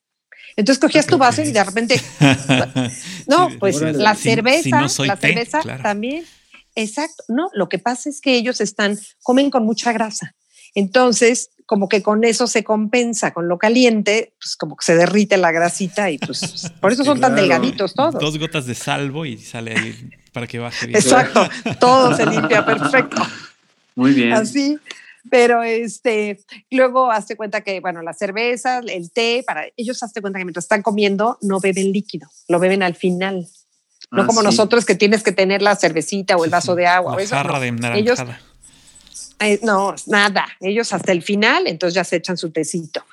Entonces cogías tu vaso y de repente, no, pues la Si- cerveza, si no soy la té, cerveza claro. también. Exacto. No, lo que pasa es que ellos están, comen con mucha grasa. Entonces, como que con eso se compensa, con lo caliente, pues como que se derrite la grasita y pues por eso son tan delgaditos todos. Dos gotas de salvo y sale ahí para que baje bien. Exacto, todo se limpia perfecto. Muy bien. Así. Pero este, luego hazte cuenta que, bueno, la cerveza, el té, para ellos hazte cuenta que mientras están comiendo no beben líquido, lo beben al final. No Ah, como sí. nosotros que tienes que tener la cervecita o el vaso de agua. o La eso, jarra no. de Ellos naranjada. Eh, no, nada. Ellos hasta el final, entonces ya se echan su tecito.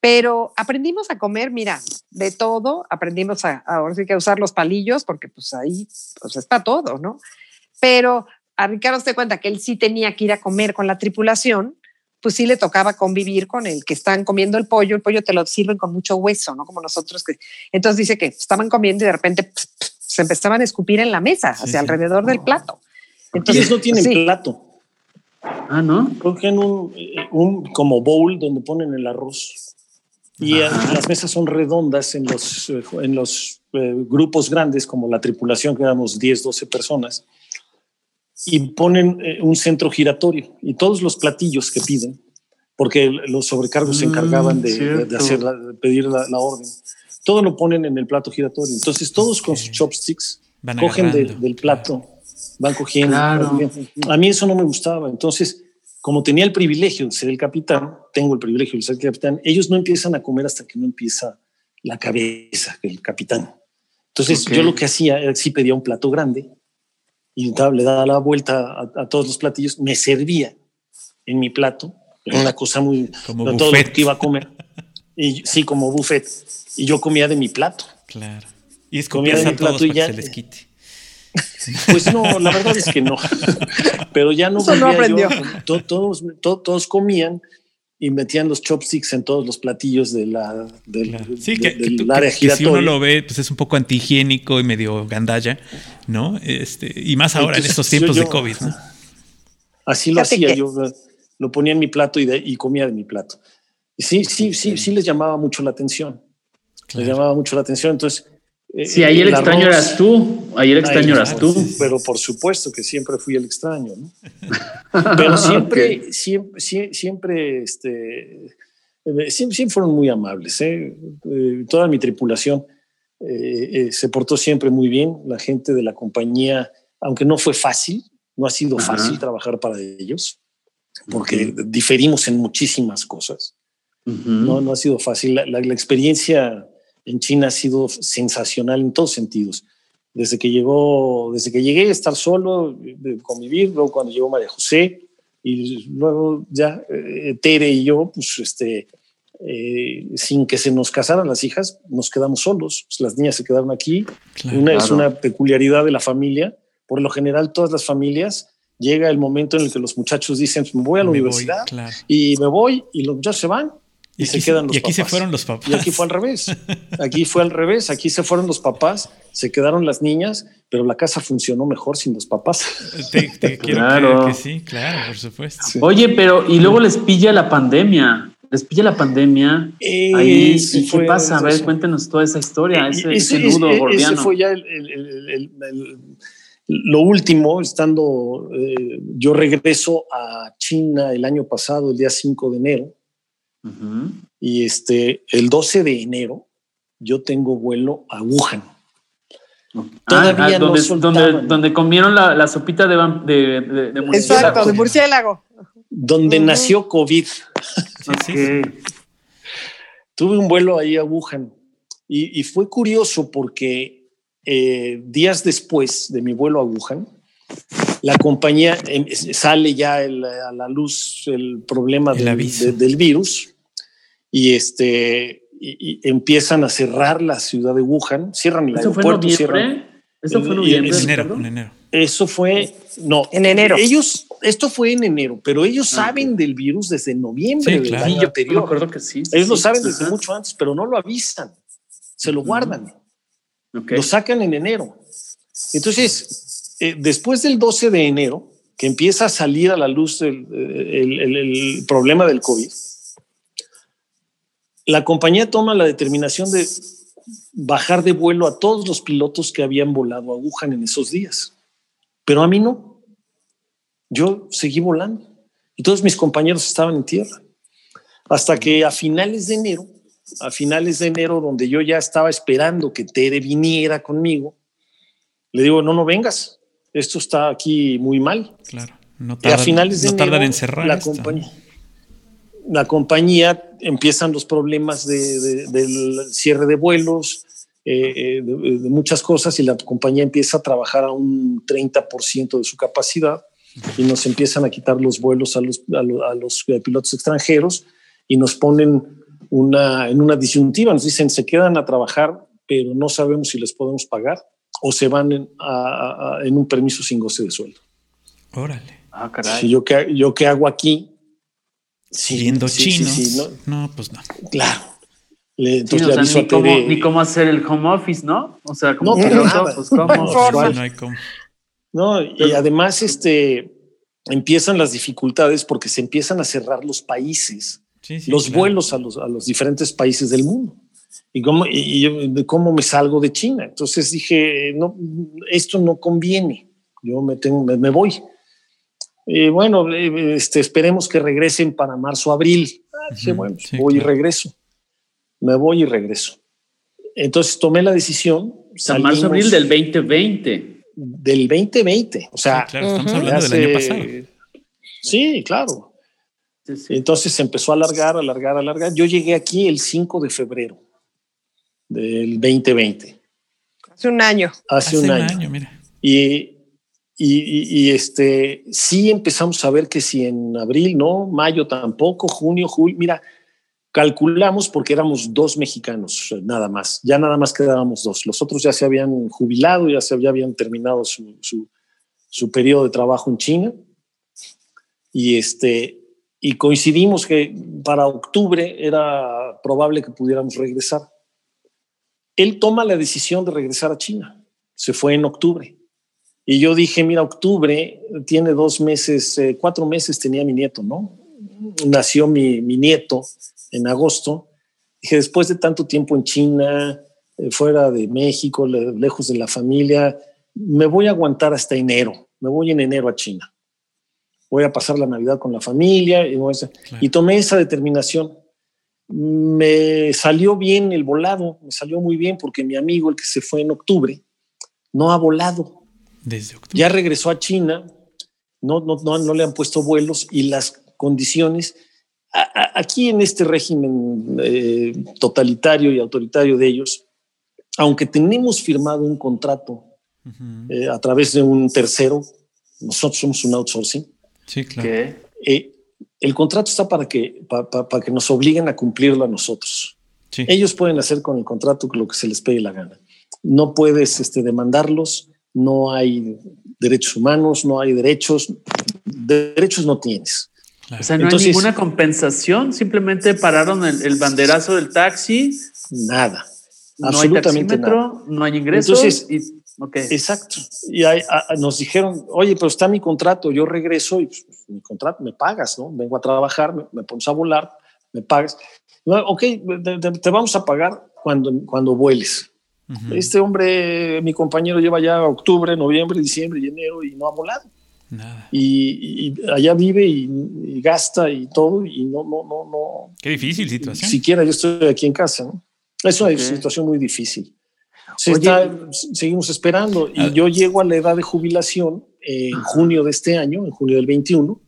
Pero aprendimos a comer, mira, de todo, aprendimos a, ahora sí que a usar los palillos, porque pues ahí pues está todo, ¿no? Pero a Ricardo se cuenta que él sí tenía que ir a comer con la tripulación, pues sí le tocaba convivir con el que están comiendo el pollo, el pollo te lo sirven con mucho hueso, ¿no? Como nosotros que... Entonces dice que estaban comiendo y de repente se empezaban a escupir en la mesa, hacia alrededor del plato. Entonces no tienen plato. Ah, ¿no? Cogen un, un, como bowl donde ponen el arroz. Y las mesas son redondas en los, en los eh, grupos grandes, como la tripulación, que éramos 10, 12 personas, y ponen eh, un centro giratorio y todos los platillos que piden, porque los sobrecargos se mm, encargaban de, hacer pedir la, orden, todo lo ponen en el plato giratorio. Entonces todos con sus chopsticks cogen del plato, van cogiendo. A mí eso no me gustaba. Entonces como tenía el privilegio de ser el capitán, tengo el privilegio de ser el capitán, ellos no empiezan a comer hasta que no empieza la cabeza del capitán. Entonces yo lo que hacía era sí pedía un plato grande y le daba la vuelta a, todos los platillos, me servía en mi plato, era una cosa muy... Como todo lo que iba a comer. Y, sí, como buffet. Y yo comía de mi plato. Claro. Y es comía de mi plato y ya... Se les quite. Pues no, la verdad es que no. Pero ya no, no aprendió. todos, todos, comían y metían los chopsticks en todos los platillos de la, del, sí, que, área giratoria. si uno lo ve, pues es un poco antihigiénico y medio gandalla, ¿no? Este, y más ahora en estos tiempos de COVID, ¿no? Así lo hacía, yo lo ponía en mi plato y, y comía de mi plato. Y sí, sí, sí, sí les llamaba mucho la atención. Les llamaba mucho la atención. Entonces, Sí, ahí el, extraño eras tú, ahí el extraño eras tú. Pero por supuesto que siempre fui el extraño, ¿no? Pero siempre, siempre, siempre, este, eh, siempre, fueron muy amables. ¿eh? Eh, toda mi tripulación se portó siempre muy bien. La gente de la compañía, aunque no fue fácil, no ha sido fácil trabajar para ellos, porque diferimos en muchísimas cosas. no, no ha sido fácil. la, la experiencia en China ha sido sensacional en todos sentidos. Desde que llegó, desde que llegué a estar solo, de convivir, luego cuando llegó María José y luego ya eh, Tere y yo, pues este, eh, sin que se nos casaran las hijas, nos quedamos solos. Pues, las niñas se quedaron aquí. una, Es una peculiaridad de la familia. Por lo general, todas las familias llega el momento en el que los muchachos dicen, me voy a la universidad y me voy y los muchachos se van y, se quedan los y aquí se fueron los papás. Y aquí fue al revés. Aquí fue al revés. Aquí se fueron los papás, se quedaron las niñas, pero la casa funcionó mejor sin los papás. Te, claro. que sí, claro, por supuesto. Oye, pero y luego les pilla la pandemia. Les pilla la pandemia. Ahí, ¿Qué pasa? A ver, cuéntenos toda esa historia, ese, ese, nudo Ese fue ya lo último, estando, eh, yo regreso a China el año pasado, el día 5 de enero, y este, el 12 de enero yo tengo vuelo a Wuhan. Ah, Todavía ah, donde, donde, donde, comieron la, la sopita de, de, de, murciélago. Exacto, de murciélago. Donde nació COVID. Tuve un vuelo ahí a Wuhan y, y fue curioso porque eh, días después de mi vuelo a Wuhan, la compañía em, sale ya a la luz el problema del, del virus y este y, empiezan a cerrar la ciudad de Wuhan, cierran el ¿Eso aeropuerto. Fue en ¿Eso fue en noviembre? En enero, en enero. Eso fue, no, en enero. Ellos, esto fue en enero, pero ellos ah, saben del virus desde noviembre del año anterior. que sí. ellos lo saben desde mucho antes, pero no lo avisan, se lo guardan. Lo sacan en enero. Entonces, eh, después del 12 de enero, que empieza a salir a la luz el, el problema del COVID, la compañía toma la determinación de bajar de vuelo a todos los pilotos que habían volado a Wuhan en esos días. Pero a mí no. Yo seguí volando y todos mis compañeros estaban en tierra. Hasta que a finales de enero, a finales de enero, donde yo ya estaba esperando que Tere viniera conmigo, le digo, no, no vengas, esto está aquí muy mal. Claro, no tardan, a finales de enero, en cerrar la compañía la compañía empiezan los problemas del cierre de vuelos, eh, de, muchas cosas, y la compañía empieza a trabajar a un 30% de su capacidad y nos empiezan a quitar los vuelos a los, a los, pilotos extranjeros y nos ponen una, en una disyuntiva. Nos dicen, se quedan a trabajar, pero no sabemos si les podemos pagar o se van en, en un permiso sin goce de sueldo. Órale. Ah, caray. Si yo, qué, ¿Yo qué hago aquí? Siendo chino. ¿no? pues no. Claro. Le, entonces le aviso ni, cómo, ni, cómo, hacer el home office, ¿no? O sea, como no, que nada. pues cómo. no hay cómo. No, y además este, empiezan las dificultades porque se empiezan a cerrar los países, sí, sí, los claro. vuelos a los, a los diferentes países del mundo. ¿Y cómo, y, y cómo me salgo de China? Entonces dije, no, esto no conviene, yo me, tengo, me, me voy. Y bueno, este, esperemos que regresen para marzo, abril. Ah, dije, bueno, sí, voy claro. y regreso. Me voy y regreso. Entonces tomé la decisión. O sea, marzo, abril del 2020. Del 2020. O sea, sí, claro, estamos hablando hace, del año pasado. Sí, claro. Sí, sí. Entonces se empezó a alargar, alargar, alargar. Yo llegué aquí el 5 de febrero del 2020. Hace un año. Hace, hace un, un, año. año mira. Y y, este, sí empezamos a ver que si en abril, no, mayo tampoco, junio, julio, mira, calculamos porque éramos dos mexicanos nada más, ya nada más quedábamos dos, los otros ya se habían jubilado, ya, se, ya habían terminado su, su, su periodo de trabajo en China. Y, este, y coincidimos que para octubre era probable que pudiéramos regresar. Él toma la decisión de regresar a China, se fue en octubre y yo dije, mira, octubre tiene dos meses, eh, cuatro meses tenía mi nieto, ¿no? Nació mi, mi, nieto en agosto. Dije, después de tanto tiempo en China, eh, fuera de México, le, lejos de la familia, me voy a aguantar hasta enero. Me voy en enero a China. Voy a pasar la Navidad con la familia y, claro. y tomé esa determinación. Me salió bien el volado, me salió muy bien porque mi amigo, el que se fue en octubre, no ha volado desde octubre. Ya regresó a China, no, no, no, no le han puesto vuelos y las condiciones. A, a, aquí en este régimen eh, totalitario y autoritario de ellos, aunque tenemos firmado un contrato uh -huh. eh, a través de un tercero, nosotros somos un outsourcing. Sí, claro. Que, eh, el contrato está para que, para, para, para que nos obliguen a cumplirlo a nosotros. Sí. Ellos pueden hacer con el contrato lo que se les pegue la gana. No puedes este, demandarlos, no hay derechos humanos, no hay derechos, derechos no tienes. O sea, no Entonces, hay ninguna compensación, simplemente pararon el, el, banderazo del taxi. Nada. No absolutamente hay nada. no hay ingresos. Entonces, y, okay. exacto. Y hay, a, nos dijeron, oye, pero está mi contrato, yo regreso y pues, mi contrato me pagas, ¿no? Vengo a trabajar, me, me pones a volar, me pagas. No, ok, te, te, te, vamos a pagar cuando, cuando vueles. Uh -huh. Este hombre, mi compañero, lleva ya octubre, noviembre, diciembre y enero y no ha volado. Nada. Y, y, allá vive y, y, gasta y todo y no, no, no, no. Qué difícil situación. Siquiera yo estoy aquí en casa, ¿no? Es una okay. situación muy difícil. Se está, seguimos esperando y yo llego a la edad de jubilación en junio de este año, en junio del 21.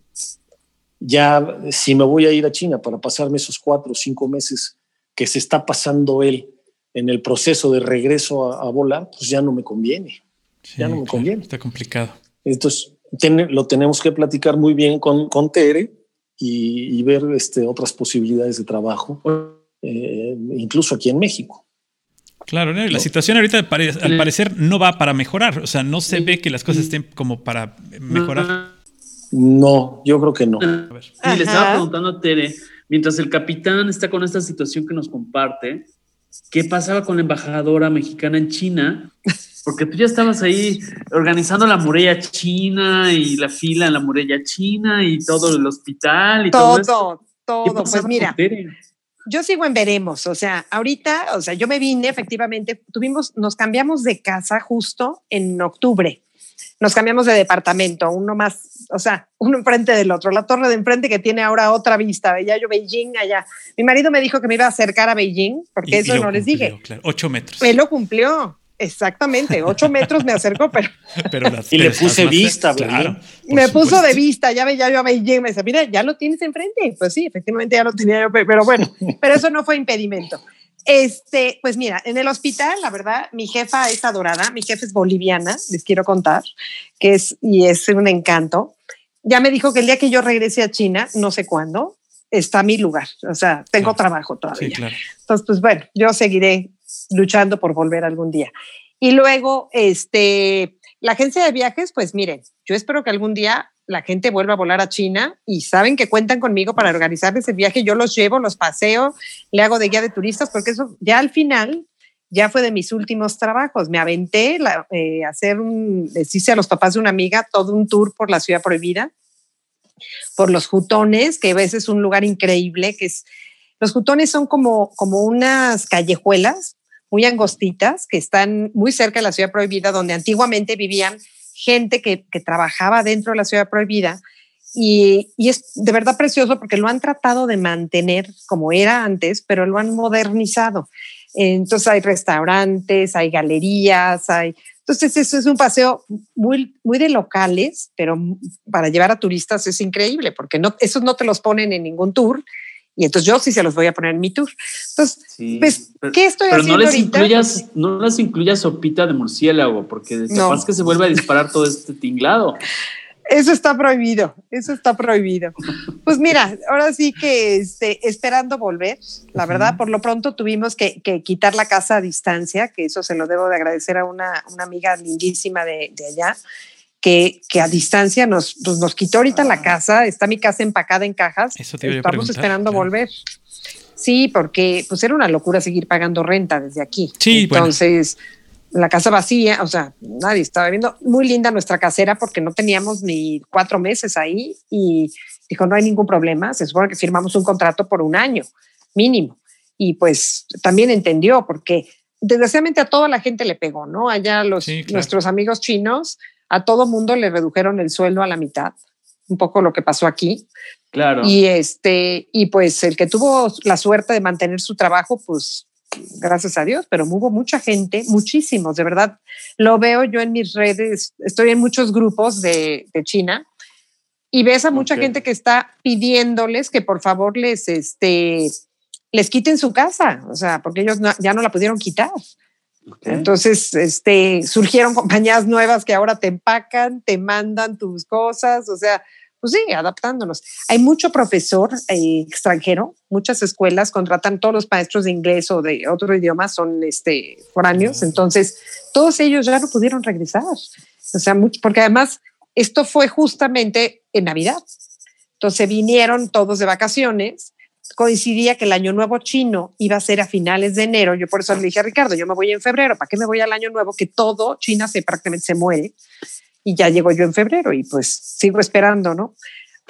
Ya si me voy a ir a China para pasarme esos cuatro o cinco meses que se está pasando él en el proceso de regreso a, a volar, pues ya no me conviene. Sí, ya no me claro, conviene. Está complicado. Entonces, ten, lo tenemos que platicar muy bien con, con Tere y, y ver este, otras posibilidades de trabajo, eh, incluso aquí en México. Claro, ¿no? la situación ahorita al parecer no va para mejorar, o sea, no se ve que las cosas estén como para mejorar. No, yo creo que no. A ver. Sí, le estaba preguntando a Tere, mientras el capitán está con esta situación que nos comparte, qué pasaba con la embajadora mexicana en China, porque tú ya estabas ahí organizando la muralla china y la fila en la muralla china y todo el hospital y todo. Todo, todo. Pues mira, yo sigo en veremos, o sea, ahorita, o sea, yo me vine efectivamente, tuvimos, nos cambiamos de casa justo en octubre. Nos cambiamos de departamento, uno más, o sea, uno enfrente del otro. La torre de enfrente que tiene ahora otra vista, veía yo Beijing allá. Mi marido me dijo que me iba a acercar a Beijing, porque y, eso y no les dije. Claro. Ocho metros. Él lo cumplió. Exactamente, ocho metros me acercó, pero. pero las, y le puse vista, claro. Me supuesto. puso de vista, ya veía yo a Beijing, me dice, mira, ya lo tienes enfrente. Pues sí, efectivamente ya lo tenía yo, pero bueno, pero eso no fue impedimento. Este, pues mira, en el hospital, la verdad, mi jefa es adorada, mi jefa es boliviana, les quiero contar, que es, y es un encanto. Ya me dijo que el día que yo regrese a China, no sé cuándo, está mi lugar. O sea, tengo trabajo todavía. Entonces, pues bueno, yo seguiré luchando por volver algún día. Y luego, este, la agencia de viajes, pues miren, yo espero que algún día la gente vuelva a volar a China y saben que cuentan conmigo para organizar ese viaje. Yo los llevo, los paseo, le hago de guía de turistas, porque eso ya al final ya fue de mis últimos trabajos. Me aventé a eh, hacer un, les hice a los papás de una amiga todo un tour por la ciudad prohibida, por los jutones, que a veces es un lugar increíble, que es, los jutones son como, como unas callejuelas muy angostitas que están muy cerca de la ciudad prohibida, donde antiguamente vivían gente que, trabajaba dentro de la ciudad prohibida. Y, es de verdad precioso porque lo han tratado de mantener como era antes, pero lo han modernizado. Entonces hay restaurantes, hay galerías, hay... Entonces eso es un paseo muy, muy de locales, pero para llevar a turistas es increíble porque no, esos no te los ponen en ningún tour y entonces yo sí se los voy a poner en mi tour. Entonces, pues, ¿qué estoy haciendo no les ahorita? Incluyas, no les incluyas sopita de murciélago, porque capaz que se vuelve a disparar todo este tinglado. Eso está prohibido, eso está prohibido. Pues mira, ahora sí que este, esperando volver, la verdad, por lo pronto tuvimos que, quitar la casa a distancia, que eso se lo debo de agradecer a una, una amiga lindísima de, de allá, que, que a distancia nos, pues, nos quitó ahorita la ah. casa, está mi casa empacada en cajas, estamos esperando volver. Sí, porque pues era una locura seguir pagando renta desde aquí. Sí, Entonces, la casa vacía, o sea, nadie estaba viendo. Muy linda nuestra casera porque no teníamos ni cuatro meses ahí y dijo, no hay ningún problema, se supone que firmamos un contrato por un año mínimo. Y pues también entendió porque desgraciadamente a toda la gente le pegó, ¿no? Allá los, nuestros amigos chinos, a todo mundo le redujeron el sueldo a la mitad, un poco lo que pasó aquí. Claro. Y este, y pues el que tuvo la suerte de mantener su trabajo, pues gracias a Dios, pero hubo mucha gente, muchísimos, de verdad. Lo veo yo en mis redes, estoy en muchos grupos de, China y ves a mucha gente que está pidiéndoles que por favor les, este, les quiten su casa, o sea, porque ellos ya no la pudieron quitar. Entonces, este, surgieron compañías nuevas que ahora te empacan, te mandan tus cosas, o sea, pues sí, adaptándonos. Hay mucho profesor eh, extranjero, muchas escuelas contratan todos los maestros de inglés o de otro idioma, son este, foráneos, entonces todos ellos ya no pudieron regresar. O sea, mucho, porque además esto fue justamente en Navidad. Entonces vinieron todos de vacaciones coincidía que el año nuevo chino iba a ser a finales de enero. Yo por eso le dije a Ricardo, yo me voy en febrero, ¿para qué me voy al año nuevo? Que todo China se prácticamente se muere. Y ya llego yo en febrero y pues sigo esperando, ¿no?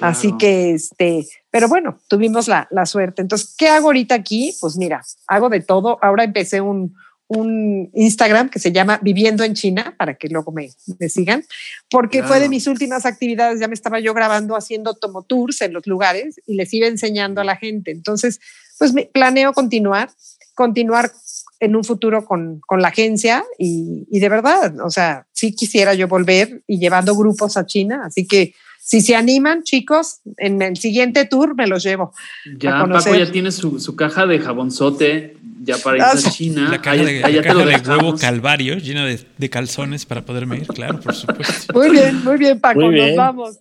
Así que, este, pero bueno, tuvimos la, la, suerte. Entonces, ¿qué hago ahorita aquí? Pues mira, hago de todo. Ahora empecé un, un Instagram que se llama Viviendo en China, para que luego me, me sigan, porque fue de mis últimas actividades, ya me estaba yo grabando haciendo tours en los lugares y les iba enseñando a la gente. Entonces, pues me, planeo continuar, continuar en un futuro con, con la agencia y, y, de verdad, o sea, sí quisiera yo volver y llevando grupos a China, así que si se animan, chicos, en el siguiente tour me los llevo. Ya, Paco ya tiene su, su caja de jabonzote ya para ir a ah, China. La caja de, huevo calvario llena de, calzones para poderme ir, claro, por supuesto. Muy bien, muy bien, Paco, nos vamos.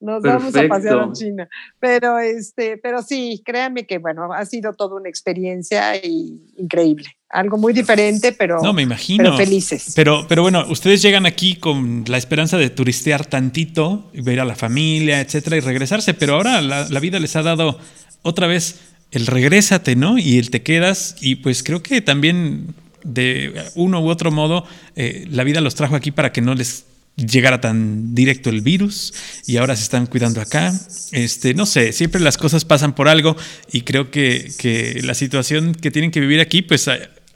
Nos vamos a pasear a China. Pero este, pero sí, créanme que bueno, ha sido toda una experiencia increíble. Algo muy diferente, pero, no, me imagino. felices. Pero, pero bueno, ustedes llegan aquí con la esperanza de turistear tantito, ver a la familia, etcétera, y regresarse. Pero ahora la, la vida les ha dado otra vez el regrésate, ¿no? Y el te quedas. Y pues creo que también de uno u otro modo eh, la vida los trajo aquí para que no les llegara tan directo el virus y ahora se están cuidando acá. Este, no sé, siempre las cosas pasan por algo y creo que, que la situación que tienen que vivir aquí, pues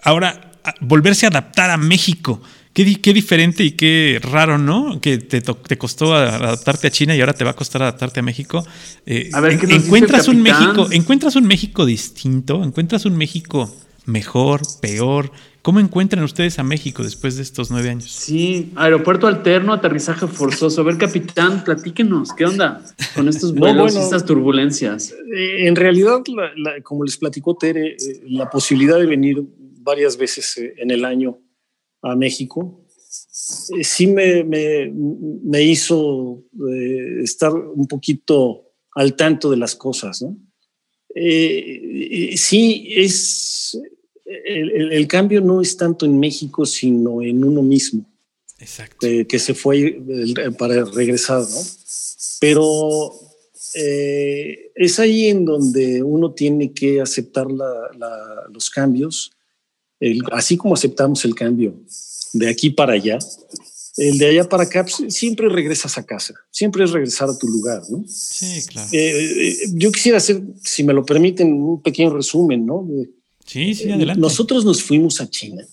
ahora volverse a adaptar a México Qué, diferente y qué raro, ¿no? Que te, te, costó adaptarte a China y ahora te va a costar adaptarte a México. Eh, a ver, ¿qué encuentras un México, encuentras un México distinto, encuentras un México mejor, peor. ¿Cómo encuentran ustedes a México después de estos nueve años? Sí, aeropuerto alterno, aterrizaje forzoso. A ver, capitán, platíquenos, ¿qué onda con estos vuelos y estas turbulencias? Eh, en realidad, como les platicó Tere, eh, la posibilidad de venir varias veces en el año a México, eh, sí me, me, hizo eh, estar un poquito al tanto de las cosas, ¿no? Eh, sí, es el, cambio no es tanto en México, sino en uno mismo. Exacto. que se fue para regresar, ¿no? Pero eh, es ahí en donde uno tiene que aceptar los cambios, así como aceptamos el cambio de aquí para allá, el de allá para acá, pues, siempre regresas a casa, siempre es regresar a tu lugar, ¿no? Sí, claro. Eh, eh, yo quisiera hacer, si me lo permiten, un pequeño resumen, ¿no? Sí, sí, adelante. Nosotros nos fuimos a China.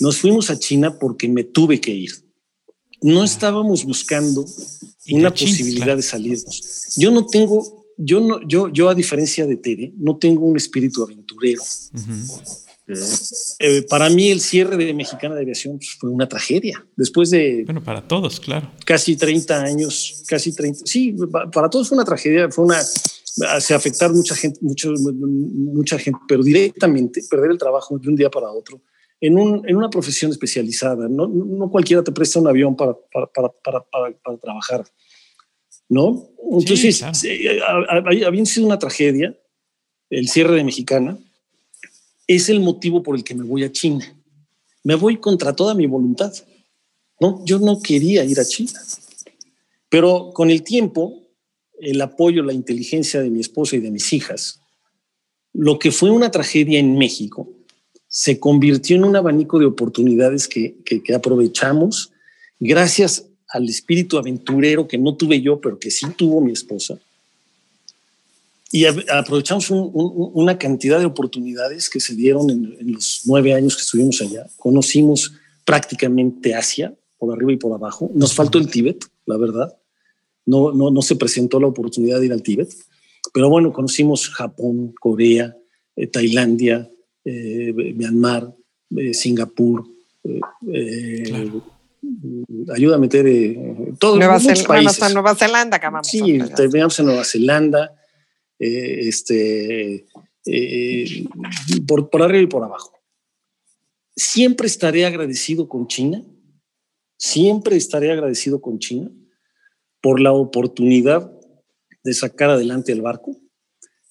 Nos fuimos a China porque me tuve que ir. No ah. estábamos buscando una posibilidad de salirnos. Yo no tengo, yo no, yo, yo a diferencia de Tere, no tengo un espíritu aventurero. Eh, para mí el cierre de Mexicana de Aviación pues, fue una tragedia. Después de... Bueno, para todos, claro. Casi 30 años, casi 30. Sí, para todos fue una tragedia, fue una se afectar mucha gente, mucho, mucha gente, pero directamente perder el trabajo de un día para otro en, un, en una profesión especializada. No, no, cualquiera te presta un avión para, para, para, para trabajar, ¿no? Entonces, sí, había sido una tragedia el cierre de Mexicana. Es el motivo por el que me voy a China. Me voy contra toda mi voluntad. No, yo no quería ir a China. Pero con el tiempo el apoyo, la inteligencia de mi esposa y de mis hijas, lo que fue una tragedia en México se convirtió en un abanico de oportunidades que, aprovechamos gracias al espíritu aventurero que no tuve yo, pero que sí tuvo mi esposa. Y aprovechamos una cantidad de oportunidades que se dieron en, los nueve años que estuvimos allá. Conocimos prácticamente Asia, por arriba y por abajo. Nos faltó el Tíbet, la verdad no, no, no se presentó la oportunidad de ir al Tíbet, pero bueno, conocimos Japón, Corea, eh, Tailandia, eh, Myanmar, eh, Singapur, ayuda a meter todos Nueva muchos países. Nueva Zelanda, Sí, terminamos en Nueva Zelanda, este, por, por arriba y por abajo. Siempre estaré agradecido con China, siempre estaré agradecido con China por la oportunidad de sacar adelante el barco,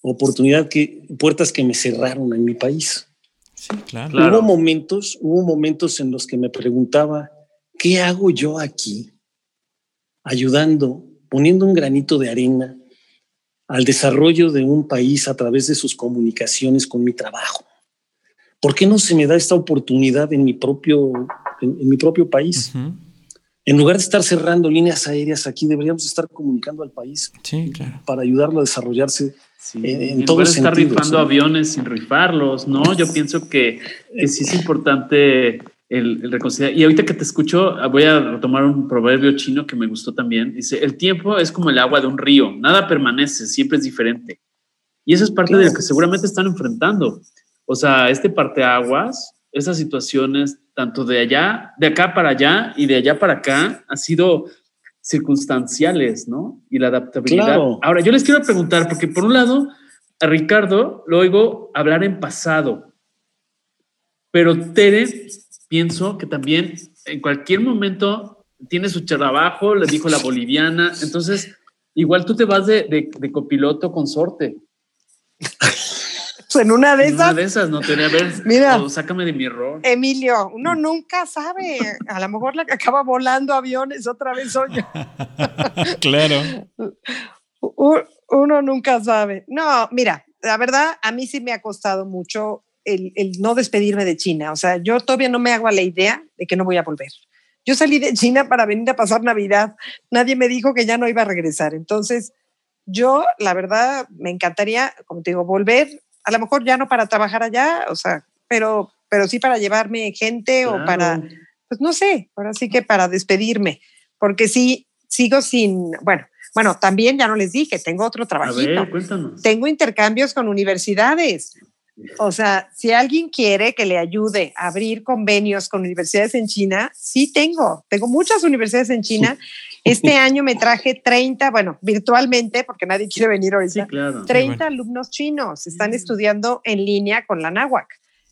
oportunidad que, puertas que me cerraron en mi país. Sí, claro. Hubo momentos, hubo momentos en los que me preguntaba, ¿qué hago yo aquí? Ayudando, poniendo un granito de arena al desarrollo de un país a través de sus comunicaciones con mi trabajo. ¿Por qué no se me da esta oportunidad en mi propio, en, mi propio país? En lugar de estar cerrando líneas aéreas aquí, deberíamos estar comunicando al país para ayudarlo a desarrollarse en, en, lugar de estar rifando aviones sin rifarlos, ¿no? Yo pienso que, sí es importante el, reconciliar. Y ahorita que te escucho, voy a retomar un proverbio chino que me gustó también. Dice, el tiempo es como el agua de un río, nada permanece, siempre es diferente. Y eso es parte de lo que seguramente están enfrentando. O sea, este parteaguas, esas situaciones tanto de allá, de acá para allá y de allá para acá, ha sido circunstanciales, ¿no? Y la adaptabilidad. Ahora, yo les quiero preguntar, porque por un lado, a Ricardo lo oigo hablar en pasado, pero Tere, pienso que también en cualquier momento tiene su trabajo, le dijo la boliviana, entonces igual tú te vas de, de, de copiloto consorte. en una de esas. En una de esas, no tenía ver. Mira, sácame de mi error. Emilio, uno nunca sabe. A lo mejor la que acaba volando aviones otra vez yo. claro. Uno nunca sabe. No, mira, la verdad, a mí sí me ha costado mucho el, el, no despedirme de China. O sea, yo todavía no me hago a la idea de que no voy a volver. Yo salí de China para venir a pasar Navidad. Nadie me dijo que ya no iba a regresar. Entonces, yo, la verdad, me encantaría, como te digo, volver a lo mejor ya no para trabajar allá, o sea, pero, pero sí para llevarme gente o para, pues no sé, ahora sí que para despedirme, porque sí, sigo sin, bueno, bueno, también ya no les dije, tengo otro trabajito. tengo intercambios con universidades. O sea, si alguien quiere que le ayude a abrir convenios con universidades en China, sí tengo. Tengo muchas universidades en China este año me traje 30, bueno, virtualmente, porque nadie quiere venir ahorita, 30 alumnos chinos están mm. estudiando en línea con la náhuac,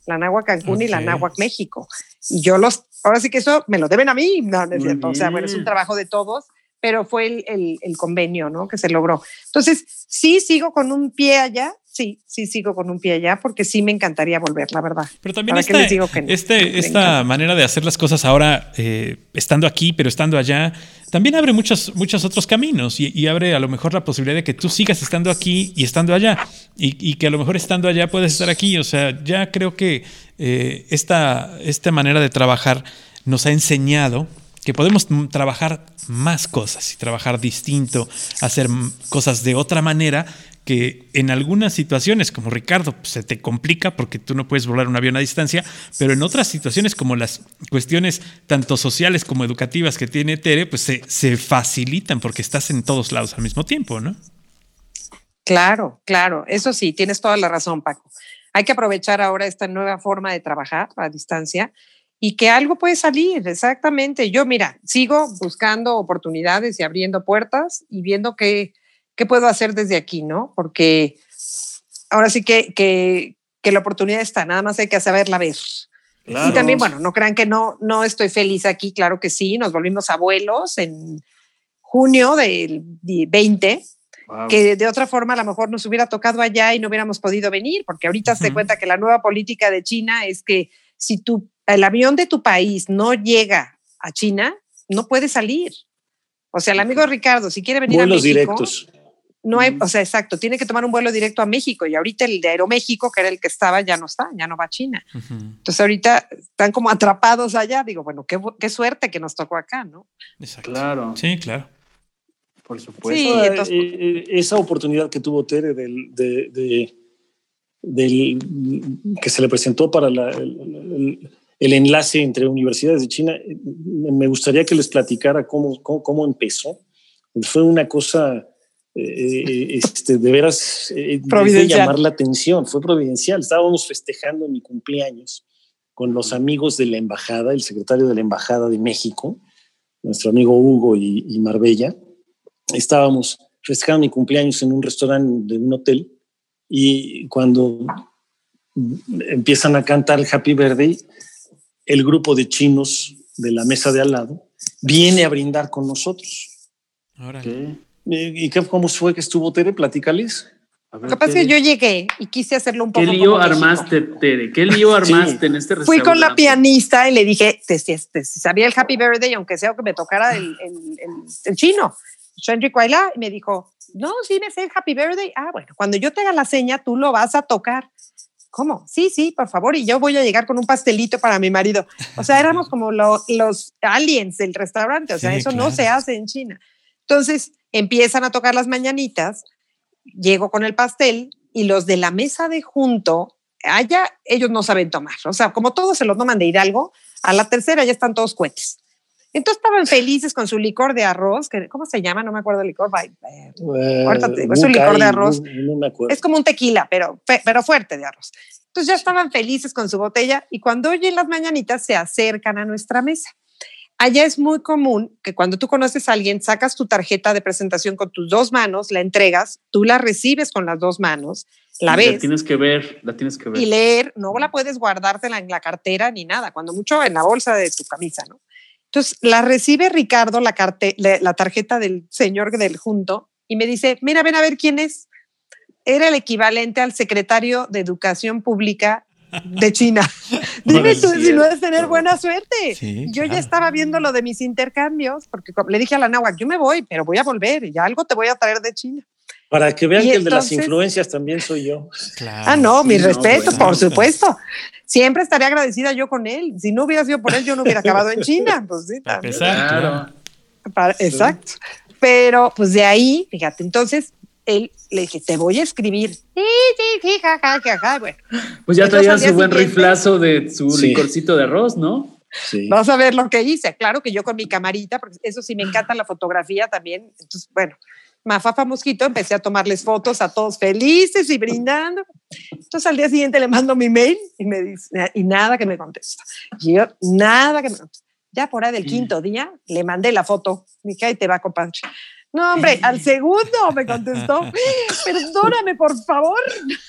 la náhuac Cancún y la náhuac México. Y yo los, ahora sí que eso me lo deben a mí, no, es cierto, o sea, bueno, es un trabajo de todos, pero fue el, el, convenio, ¿no? Que se logró. Entonces, sí sigo con un pie allá, sí, sí sigo con un pie allá porque sí me encantaría volver, la verdad. Pero también esta, este, esta manera de hacer las cosas ahora, eh, estando aquí, pero estando allá, también abre muchos, muchos otros caminos y, abre a lo mejor la posibilidad de que tú sigas estando aquí y estando allá y, que a lo mejor estando allá puedes estar aquí. O sea, ya creo que eh, esta, esta manera de trabajar nos ha enseñado que podemos trabajar más cosas y trabajar distinto, hacer cosas de otra manera que en algunas situaciones, como Ricardo, pues, se te complica porque tú no puedes volar un avión a distancia, pero en otras situaciones, como las cuestiones tanto sociales como educativas que tiene Tere, pues se, se facilitan porque estás en todos lados al mismo tiempo, ¿no? Claro, claro, eso sí, tienes toda la razón, Paco. Hay que aprovechar ahora esta nueva forma de trabajar a distancia y que algo puede salir, exactamente. Yo, mira, sigo buscando oportunidades y abriendo puertas y viendo qué, qué puedo hacer desde aquí, ¿no? Porque ahora sí que, que, que la oportunidad está, nada más hay que saberla ver. Y también, bueno, no crean que no, no estoy feliz aquí, claro que sí, nos volvimos abuelos en junio del 20, que de otra forma a lo mejor nos hubiera tocado allá y no hubiéramos podido venir, porque ahorita se cuenta que la nueva política de China es que si tú el avión de tu país no llega a China, no puede salir. O sea, el amigo Ricardo, si quiere venir a México, directos. No hay, o sea, exacto, tiene que tomar un vuelo directo a México y ahorita el de Aeroméxico, que era el que estaba, ya no está, ya no va a China. Entonces ahorita están como atrapados allá. Digo, bueno, qué, qué suerte que nos tocó acá, ¿no? Exacto. Claro. Sí, claro. Por supuesto. Eh, eh, esa oportunidad que tuvo Tere del, de, del, que se le presentó para la, el, el enlace entre universidades de China. Me gustaría que les platicara cómo, cómo, empezó. Fue una cosa eh, eh, este, de veras eh, de llamar la atención, fue providencial. Estábamos festejando mi cumpleaños con los amigos de la embajada, el secretario de la embajada de México, nuestro amigo Hugo y, y Marbella. Estábamos festejando mi cumpleaños en un restaurante de un hotel y cuando empiezan a cantar el Happy Birthday, el grupo de chinos de la mesa de al lado viene a brindar con nosotros. ¿Y qué, cómo fue que estuvo Tere? Platícales. Que pasa es que yo llegué y quise hacerlo un poco. ¿Qué lío armaste, Tere? ¿Qué lío armaste en este restaurante? Fui con la pianista y le dije, te, sabía el Happy Birthday, aunque sea que me tocara el, el, el, chino, Shenry y me dijo, no, sí me sé el Happy Birthday. Ah, bueno, cuando yo te haga la seña, tú lo vas a tocar. ¿Cómo? Sí, sí, por favor, y yo voy a llegar con un pastelito para mi marido. O sea, éramos como los aliens del restaurante, o sea, eso no se hace en China. Entonces empiezan a tocar las mañanitas, llego con el pastel y los de la mesa de junto, allá ellos no saben tomar, o sea, como todos se los toman de Hidalgo, a la tercera ya están todos cohetes. Entonces estaban felices con su licor de arroz, que, ¿cómo se llama? No me acuerdo el licor. Eh, es un licor de arroz. es como un tequila, pero, pero fuerte de arroz. Entonces ya estaban felices con su botella y cuando oyen las mañanitas se acercan a nuestra mesa. Allá es muy común que cuando tú conoces a alguien, sacas tu tarjeta de presentación con tus dos manos, la entregas, tú la recibes con las dos manos, la ves. La tienes que ver, la tienes que ver. Y leer, no la puedes guardártela en la cartera ni nada, cuando mucho en la bolsa de tu camisa, ¿no? Entonces la recibe Ricardo, la, la tarjeta del señor del junto, y me dice, mira, ven a ver quién es. Era el equivalente al secretario de Educación Pública de China. Dime tú si no es tener buena suerte. yo ya estaba viendo lo de mis intercambios, porque le dije a la náhuatl, yo me voy, pero voy a volver, y algo te voy a traer de China. Para que vean que el de las influencias también soy yo. ah, no, mi respeto, por supuesto. Siempre estaría agradecida yo con él. Si no hubiera sido por él, yo no hubiera acabado en China. Pues sí, Exacto. exacto. Pero pues de ahí, fíjate, entonces él le dije, te voy a escribir. Sí, sí, sí, jaja, jaja. Bueno. Pues ya traía su buen riflazo de su licorcito de arroz, ¿no? Sí. Vas a ver lo que hice. Claro que yo con mi camarita, porque eso sí me encanta la fotografía también. Entonces, bueno, Mafafa Mosquito, empecé a tomarles fotos a todos felices y brindando. Entonces al día siguiente le mando mi mail y me dice, y nada que me contesta. Y yo, nada que me contesta. Ya por ahí del quinto día le mandé la foto. Dije, ahí te va, compadre. No, hombre, al segundo me contestó, perdóname, por favor.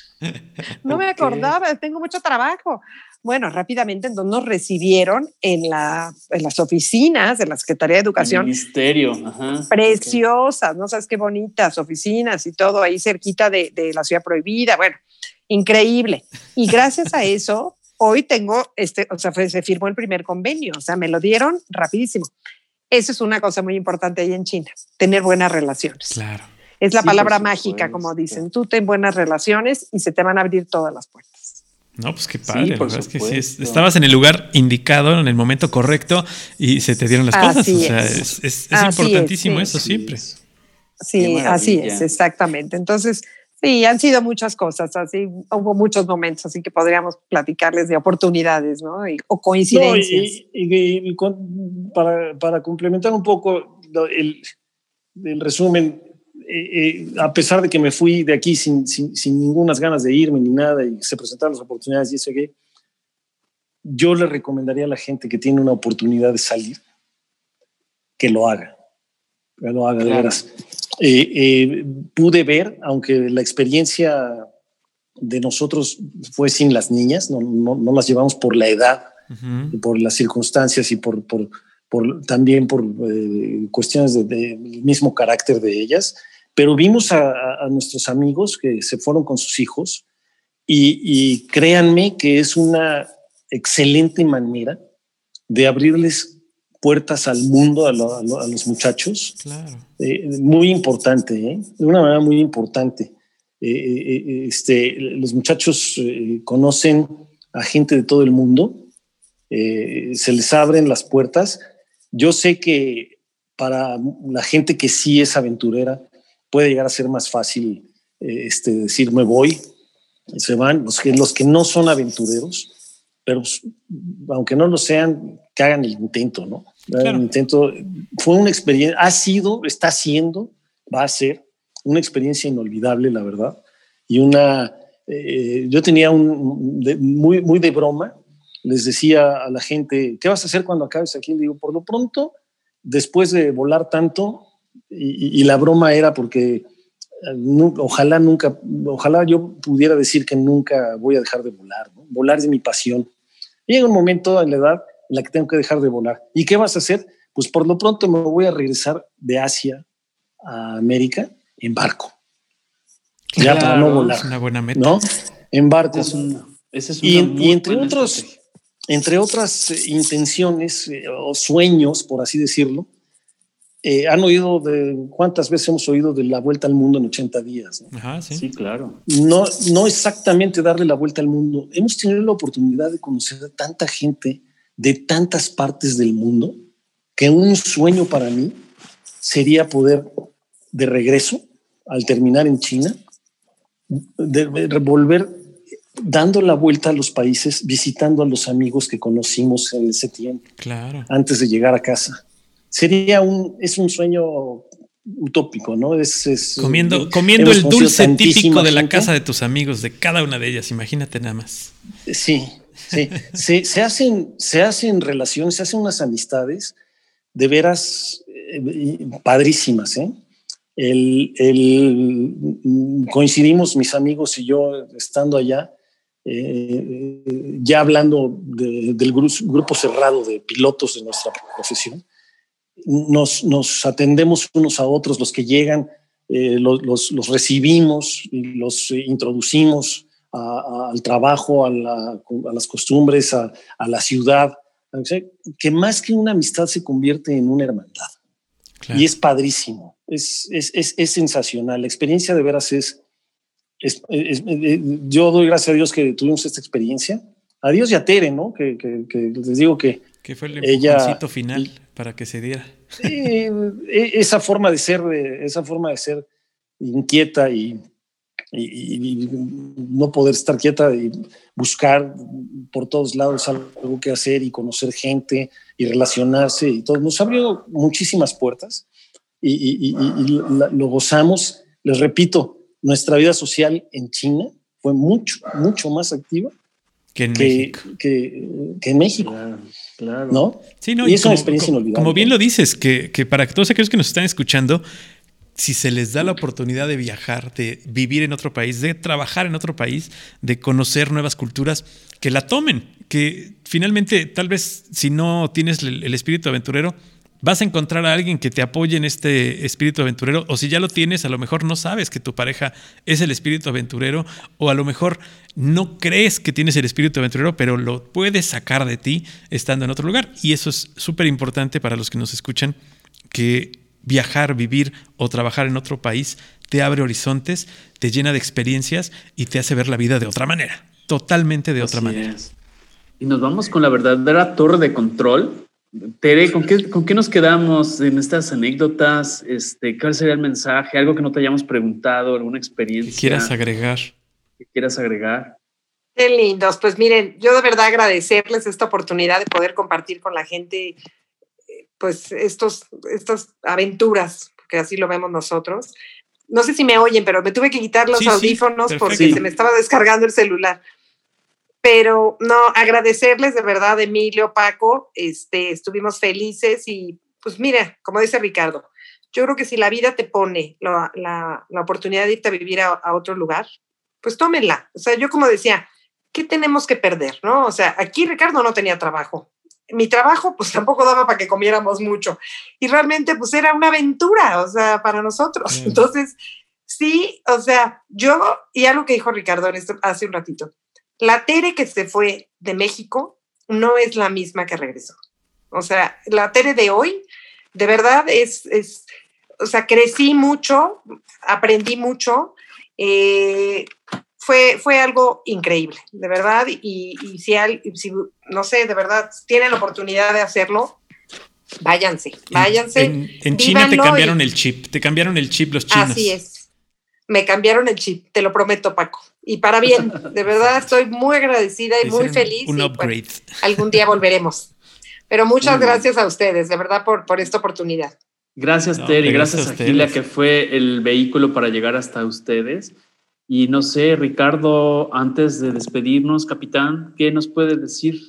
No me acordaba, tengo mucho trabajo. Bueno, rápidamente, entonces nos recibieron en, la, en las oficinas de la Secretaría de Educación. ministerio, Preciosas, no sabes qué bonitas oficinas y todo ahí cerquita de, de la ciudad prohibida. Bueno, increíble. Y gracias a eso, hoy tengo, este, o sea, se firmó el primer convenio, o sea, me lo dieron rapidísimo. Eso es una cosa muy importante ahí en China, tener buenas relaciones. Claro. Es la palabra mágica, como dicen. Tú ten buenas relaciones y se te van a abrir todas las puertas. No, pues qué padre. la verdad es que sí, estabas en el lugar indicado, en el momento correcto y se te dieron las cosas. O sea, es, importantísimo eso siempre. Sí, así es, exactamente. Entonces, Sí, han sido muchas cosas, así hubo muchos momentos, así que podríamos platicarles de oportunidades, ¿no? o coincidencias. y, para, para, complementar un poco el, el resumen, eh, eh, a pesar de que me fui de aquí sin, sin, sin ninguna ganas de irme ni nada y se presentaron las oportunidades y eso que yo le recomendaría a la gente que tiene una oportunidad de salir que lo haga, que lo haga de veras. Eh, eh, pude ver, aunque la experiencia de nosotros fue sin las niñas, no, no, las llevamos por la edad, y por las circunstancias y por, por, por también por eh, cuestiones del de, mismo carácter de ellas, pero vimos a, a, nuestros amigos que se fueron con sus hijos y, y créanme que es una excelente manera de abrirles puertas al mundo a, los muchachos. Eh, muy importante, ¿eh? de una manera muy importante. Eh, este, los muchachos conocen a gente de todo el mundo, se les abren las puertas. Yo sé que para la gente que sí es aventurera puede llegar a ser más fácil este, decir me voy, se van. Los que, los que no son aventureros, pero aunque no lo sean, que hagan el intento, ¿no? intento, fue una experiencia, ha sido, está siendo, va a ser una experiencia inolvidable, la verdad. Y una, eh, yo tenía un, muy, muy de broma, les decía a la gente, ¿qué vas a hacer cuando acabes aquí? Le digo, por lo pronto, después de volar tanto, y, la broma era porque eh, ojalá nunca, ojalá yo pudiera decir que nunca voy a dejar de volar, volar es mi pasión. Llega un momento en la edad la que tengo que dejar de volar. ¿Y qué vas a hacer? Pues por lo pronto me voy a regresar de Asia a América en barco. ya para no volar. Es una buena meta. ¿No? En barco. y, entre otros, entre otras eh, intenciones eh, o sueños, por así decirlo, eh, han oído de cuántas veces hemos oído de la vuelta al mundo en 80 días. Ajá, sí. sí. claro. No, no exactamente darle la vuelta al mundo. Hemos tenido la oportunidad de conocer a tanta gente de tantas partes del mundo que un sueño para mí sería poder de regreso al terminar en China, de, volver dando la vuelta a los países, visitando a los amigos que conocimos en ese tiempo, claro. antes de llegar a casa. Sería un, es un sueño utópico, ¿no? Es, comiendo comiendo el dulce típico de la casa de tus amigos, de cada una de ellas, imagínate nada más. Sí, Sí, se, hacen, se hacen relaciones, se hacen unas amistades de veras eh, padrísimas. ¿eh? El, coincidimos mis amigos y yo estando allá, eh, ya hablando del grupo, cerrado de pilotos de nuestra profesión. Nos, nos atendemos unos a otros, los que llegan, los, los, los, recibimos los introducimos al trabajo, a, las costumbres, a, la ciudad, que más que una amistad se convierte en una hermandad. Y es padrísimo, es, es, sensacional. La experiencia de veras es, Yo doy gracias a Dios que tuvimos esta experiencia. A Dios y a Tere, ¿no? Que, les digo que. Que fue el ella, final para que se diera. E, esa forma de ser, esa forma de ser inquieta y, y, no poder estar quieta y buscar por todos lados algo que hacer y conocer gente y relacionarse y todo. Nos abrió muchísimas puertas y, lo gozamos. Les repito, nuestra vida social en China fue mucho, mucho más activa que en México. Que, en México. Claro, ¿No? Sí, no, y, es una experiencia inolvidable. Como bien lo dices, que, que para todos aquellos que nos están escuchando, si se les da la oportunidad de viajar, de vivir en otro país, de trabajar en otro país, de conocer nuevas culturas, que la tomen, que finalmente, tal vez si no tienes el, espíritu aventurero, vas a encontrar a alguien que te apoye en este espíritu aventurero, o si ya lo tienes, a lo mejor no sabes que tu pareja es el espíritu aventurero, o a lo mejor no crees que tienes el espíritu aventurero, pero lo puedes sacar de ti estando en otro lugar. Y eso es súper importante para los que nos escuchan, que viajar, vivir o trabajar en otro país te abre horizontes, te llena de experiencias y te hace ver la vida de otra manera, totalmente de otra manera. Y nos vamos con la verdadera torre de control. Tere, ¿con qué, ¿con qué nos quedamos en estas anécdotas? Este, ¿Cuál sería el mensaje? ¿Algo que no te hayamos preguntado? ¿Alguna experiencia? ¿Qué quieras agregar? ¿Qué quieras agregar? Qué lindos. Pues miren, yo de verdad agradecerles esta oportunidad de poder compartir con la gente pues estos, estas aventuras, porque así lo vemos nosotros no sé si me oyen, pero me tuve que quitar los audífonos porque se me estaba descargando el celular. Pero no, agradecerles de verdad, Emilio, Paco, este, estuvimos felices y pues mira, como dice Ricardo, yo creo que si la vida te pone la, la, oportunidad de irte a vivir a, a, otro lugar, pues tómenla. O sea, yo como decía, ¿qué tenemos que perder? ¿No? O sea, aquí Ricardo no tenía trabajo mi trabajo pues tampoco daba para que comiéramos mucho. Y realmente pues era una aventura, o sea, para nosotros. Entonces, sí, o sea, yo, y algo que dijo Ricardo hace un ratito, la Tere que se fue de México no es la misma que regresó. O sea, la Tere de hoy, de verdad, es, es o sea, crecí mucho, aprendí mucho. Eh, fue, fue algo increíble, de verdad, y, si, si, no sé, de verdad, tienen la oportunidad de hacerlo, váyanse, váyanse. En, China te cambiaron el chip, te cambiaron el chip los chinos. Así es, me cambiaron el chip, te lo prometo, Paco, y para bien, de verdad, estoy muy agradecida y muy feliz. Un upgrade. algún día volveremos. Pero muchas gracias a ustedes, de verdad, por, por esta oportunidad. Gracias, Terry, gracias, gracias a Gilia, que fue el vehículo para llegar hasta ustedes. Y no sé, Ricardo, antes de despedirnos, capitán, ¿qué nos puede decir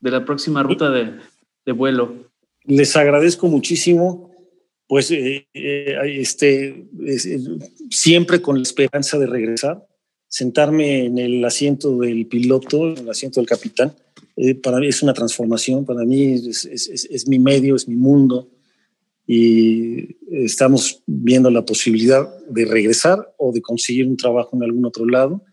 de la próxima ruta de, de vuelo? Les agradezco muchísimo, pues eh, eh, este, siempre con la esperanza de regresar, sentarme en el asiento del piloto, en el asiento del capitán. Eh, para mí es una transformación, para mí es, es, es mi medio, es mi mundo y estamos viendo la posibilidad de regresar o de conseguir un trabajo en algún otro lado.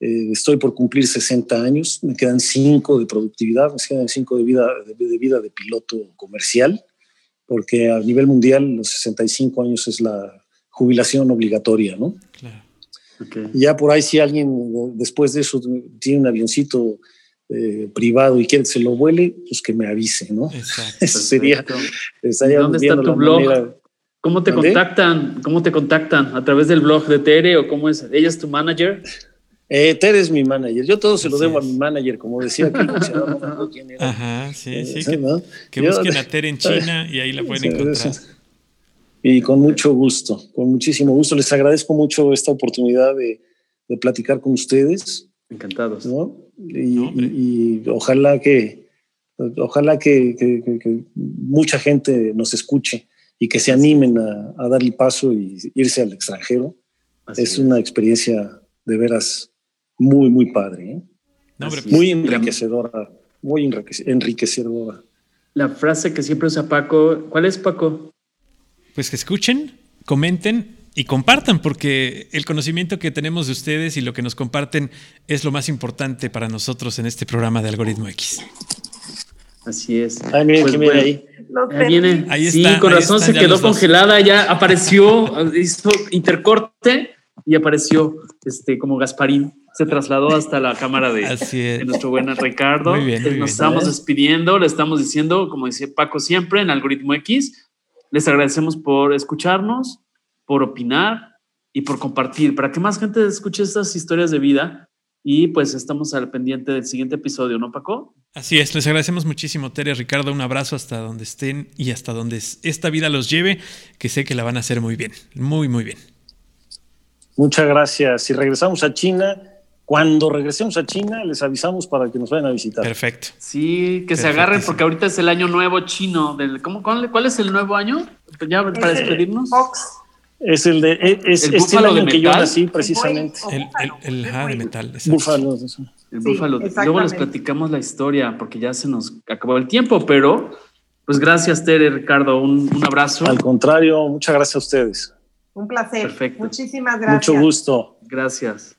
Eh, estoy por cumplir 60 años, me quedan 5 de productividad, me quedan 5 de vida, de, vida de piloto comercial, porque a nivel mundial los 65 años es la jubilación obligatoria, ¿no? Claro. Ya por ahí si alguien después de eso tiene un avioncito eh, privado y quiere que se lo vuele, pues que me avise, ¿no? Exacto. Eso sería. ¿Dónde está tu blog? ¿Cómo te contactan? ¿Cómo te contactan? ¿A través del blog de Tere o cómo es? ¿Ella es tu manager? Eh, Tere es mi manager. Yo todo se lo debo a mi manager, como decía que Ajá, sí, sí. Que, busquen a Tere en China y ahí la pueden encontrar. Y con mucho gusto, con muchísimo gusto. Les agradezco mucho esta oportunidad de, de platicar con ustedes. Encantados. ¿no? Y, ojalá que ojalá que, mucha gente nos escuche y que se animen a, a darle paso y irse al extranjero. es, una experiencia de veras muy, muy padre. ¿eh? muy enriquecedora, muy enriquecedora. La frase que siempre usa Paco, ¿cuál es Paco? Pues que escuchen, comenten y compartan, porque el conocimiento que tenemos de ustedes y lo que nos comparten es lo más importante para nosotros en este programa de Algoritmo X. Así es. Ay, miren, pues, viene ahí. Ahí viene. Ahí está, sí, corazón se quedó congelada, ya apareció, hizo intercorte y apareció este, como Gasparín. Se trasladó hasta la cámara de, nuestro buen Ricardo. Muy bien, Nos estamos despidiendo, le estamos diciendo, como decía Paco siempre, en Algoritmo X. Les agradecemos por escucharnos por opinar y por compartir, para que más gente escuche estas historias de vida. Y pues estamos al pendiente del siguiente episodio, ¿no, Paco? Así es, les agradecemos muchísimo, Tere, Ricardo, un abrazo hasta donde estén y hasta donde esta vida los lleve, que sé que la van a hacer muy bien, muy, muy bien. Muchas gracias. Si regresamos a China, cuando regresemos a China, les avisamos para que nos vayan a visitar. Perfecto. Sí, que se agarren porque ahorita es el año nuevo chino. Del, ¿cómo, cuál, es el nuevo año? Ya para despedirnos. Es el de. e, Es, ¿El búfalo año de que yo metal? nací, precisamente. El, el, el- ah, de metal. exacto. Búfalo. eso. El Sí, búfalo. Luego les platicamos la historia porque ya se nos acabó el tiempo, pero pues gracias, Tere, Ricardo. Un, un abrazo. Al contrario, muchas gracias a ustedes. Un placer. Perfecto. Muchísimas gracias. Mucho gusto. Gracias.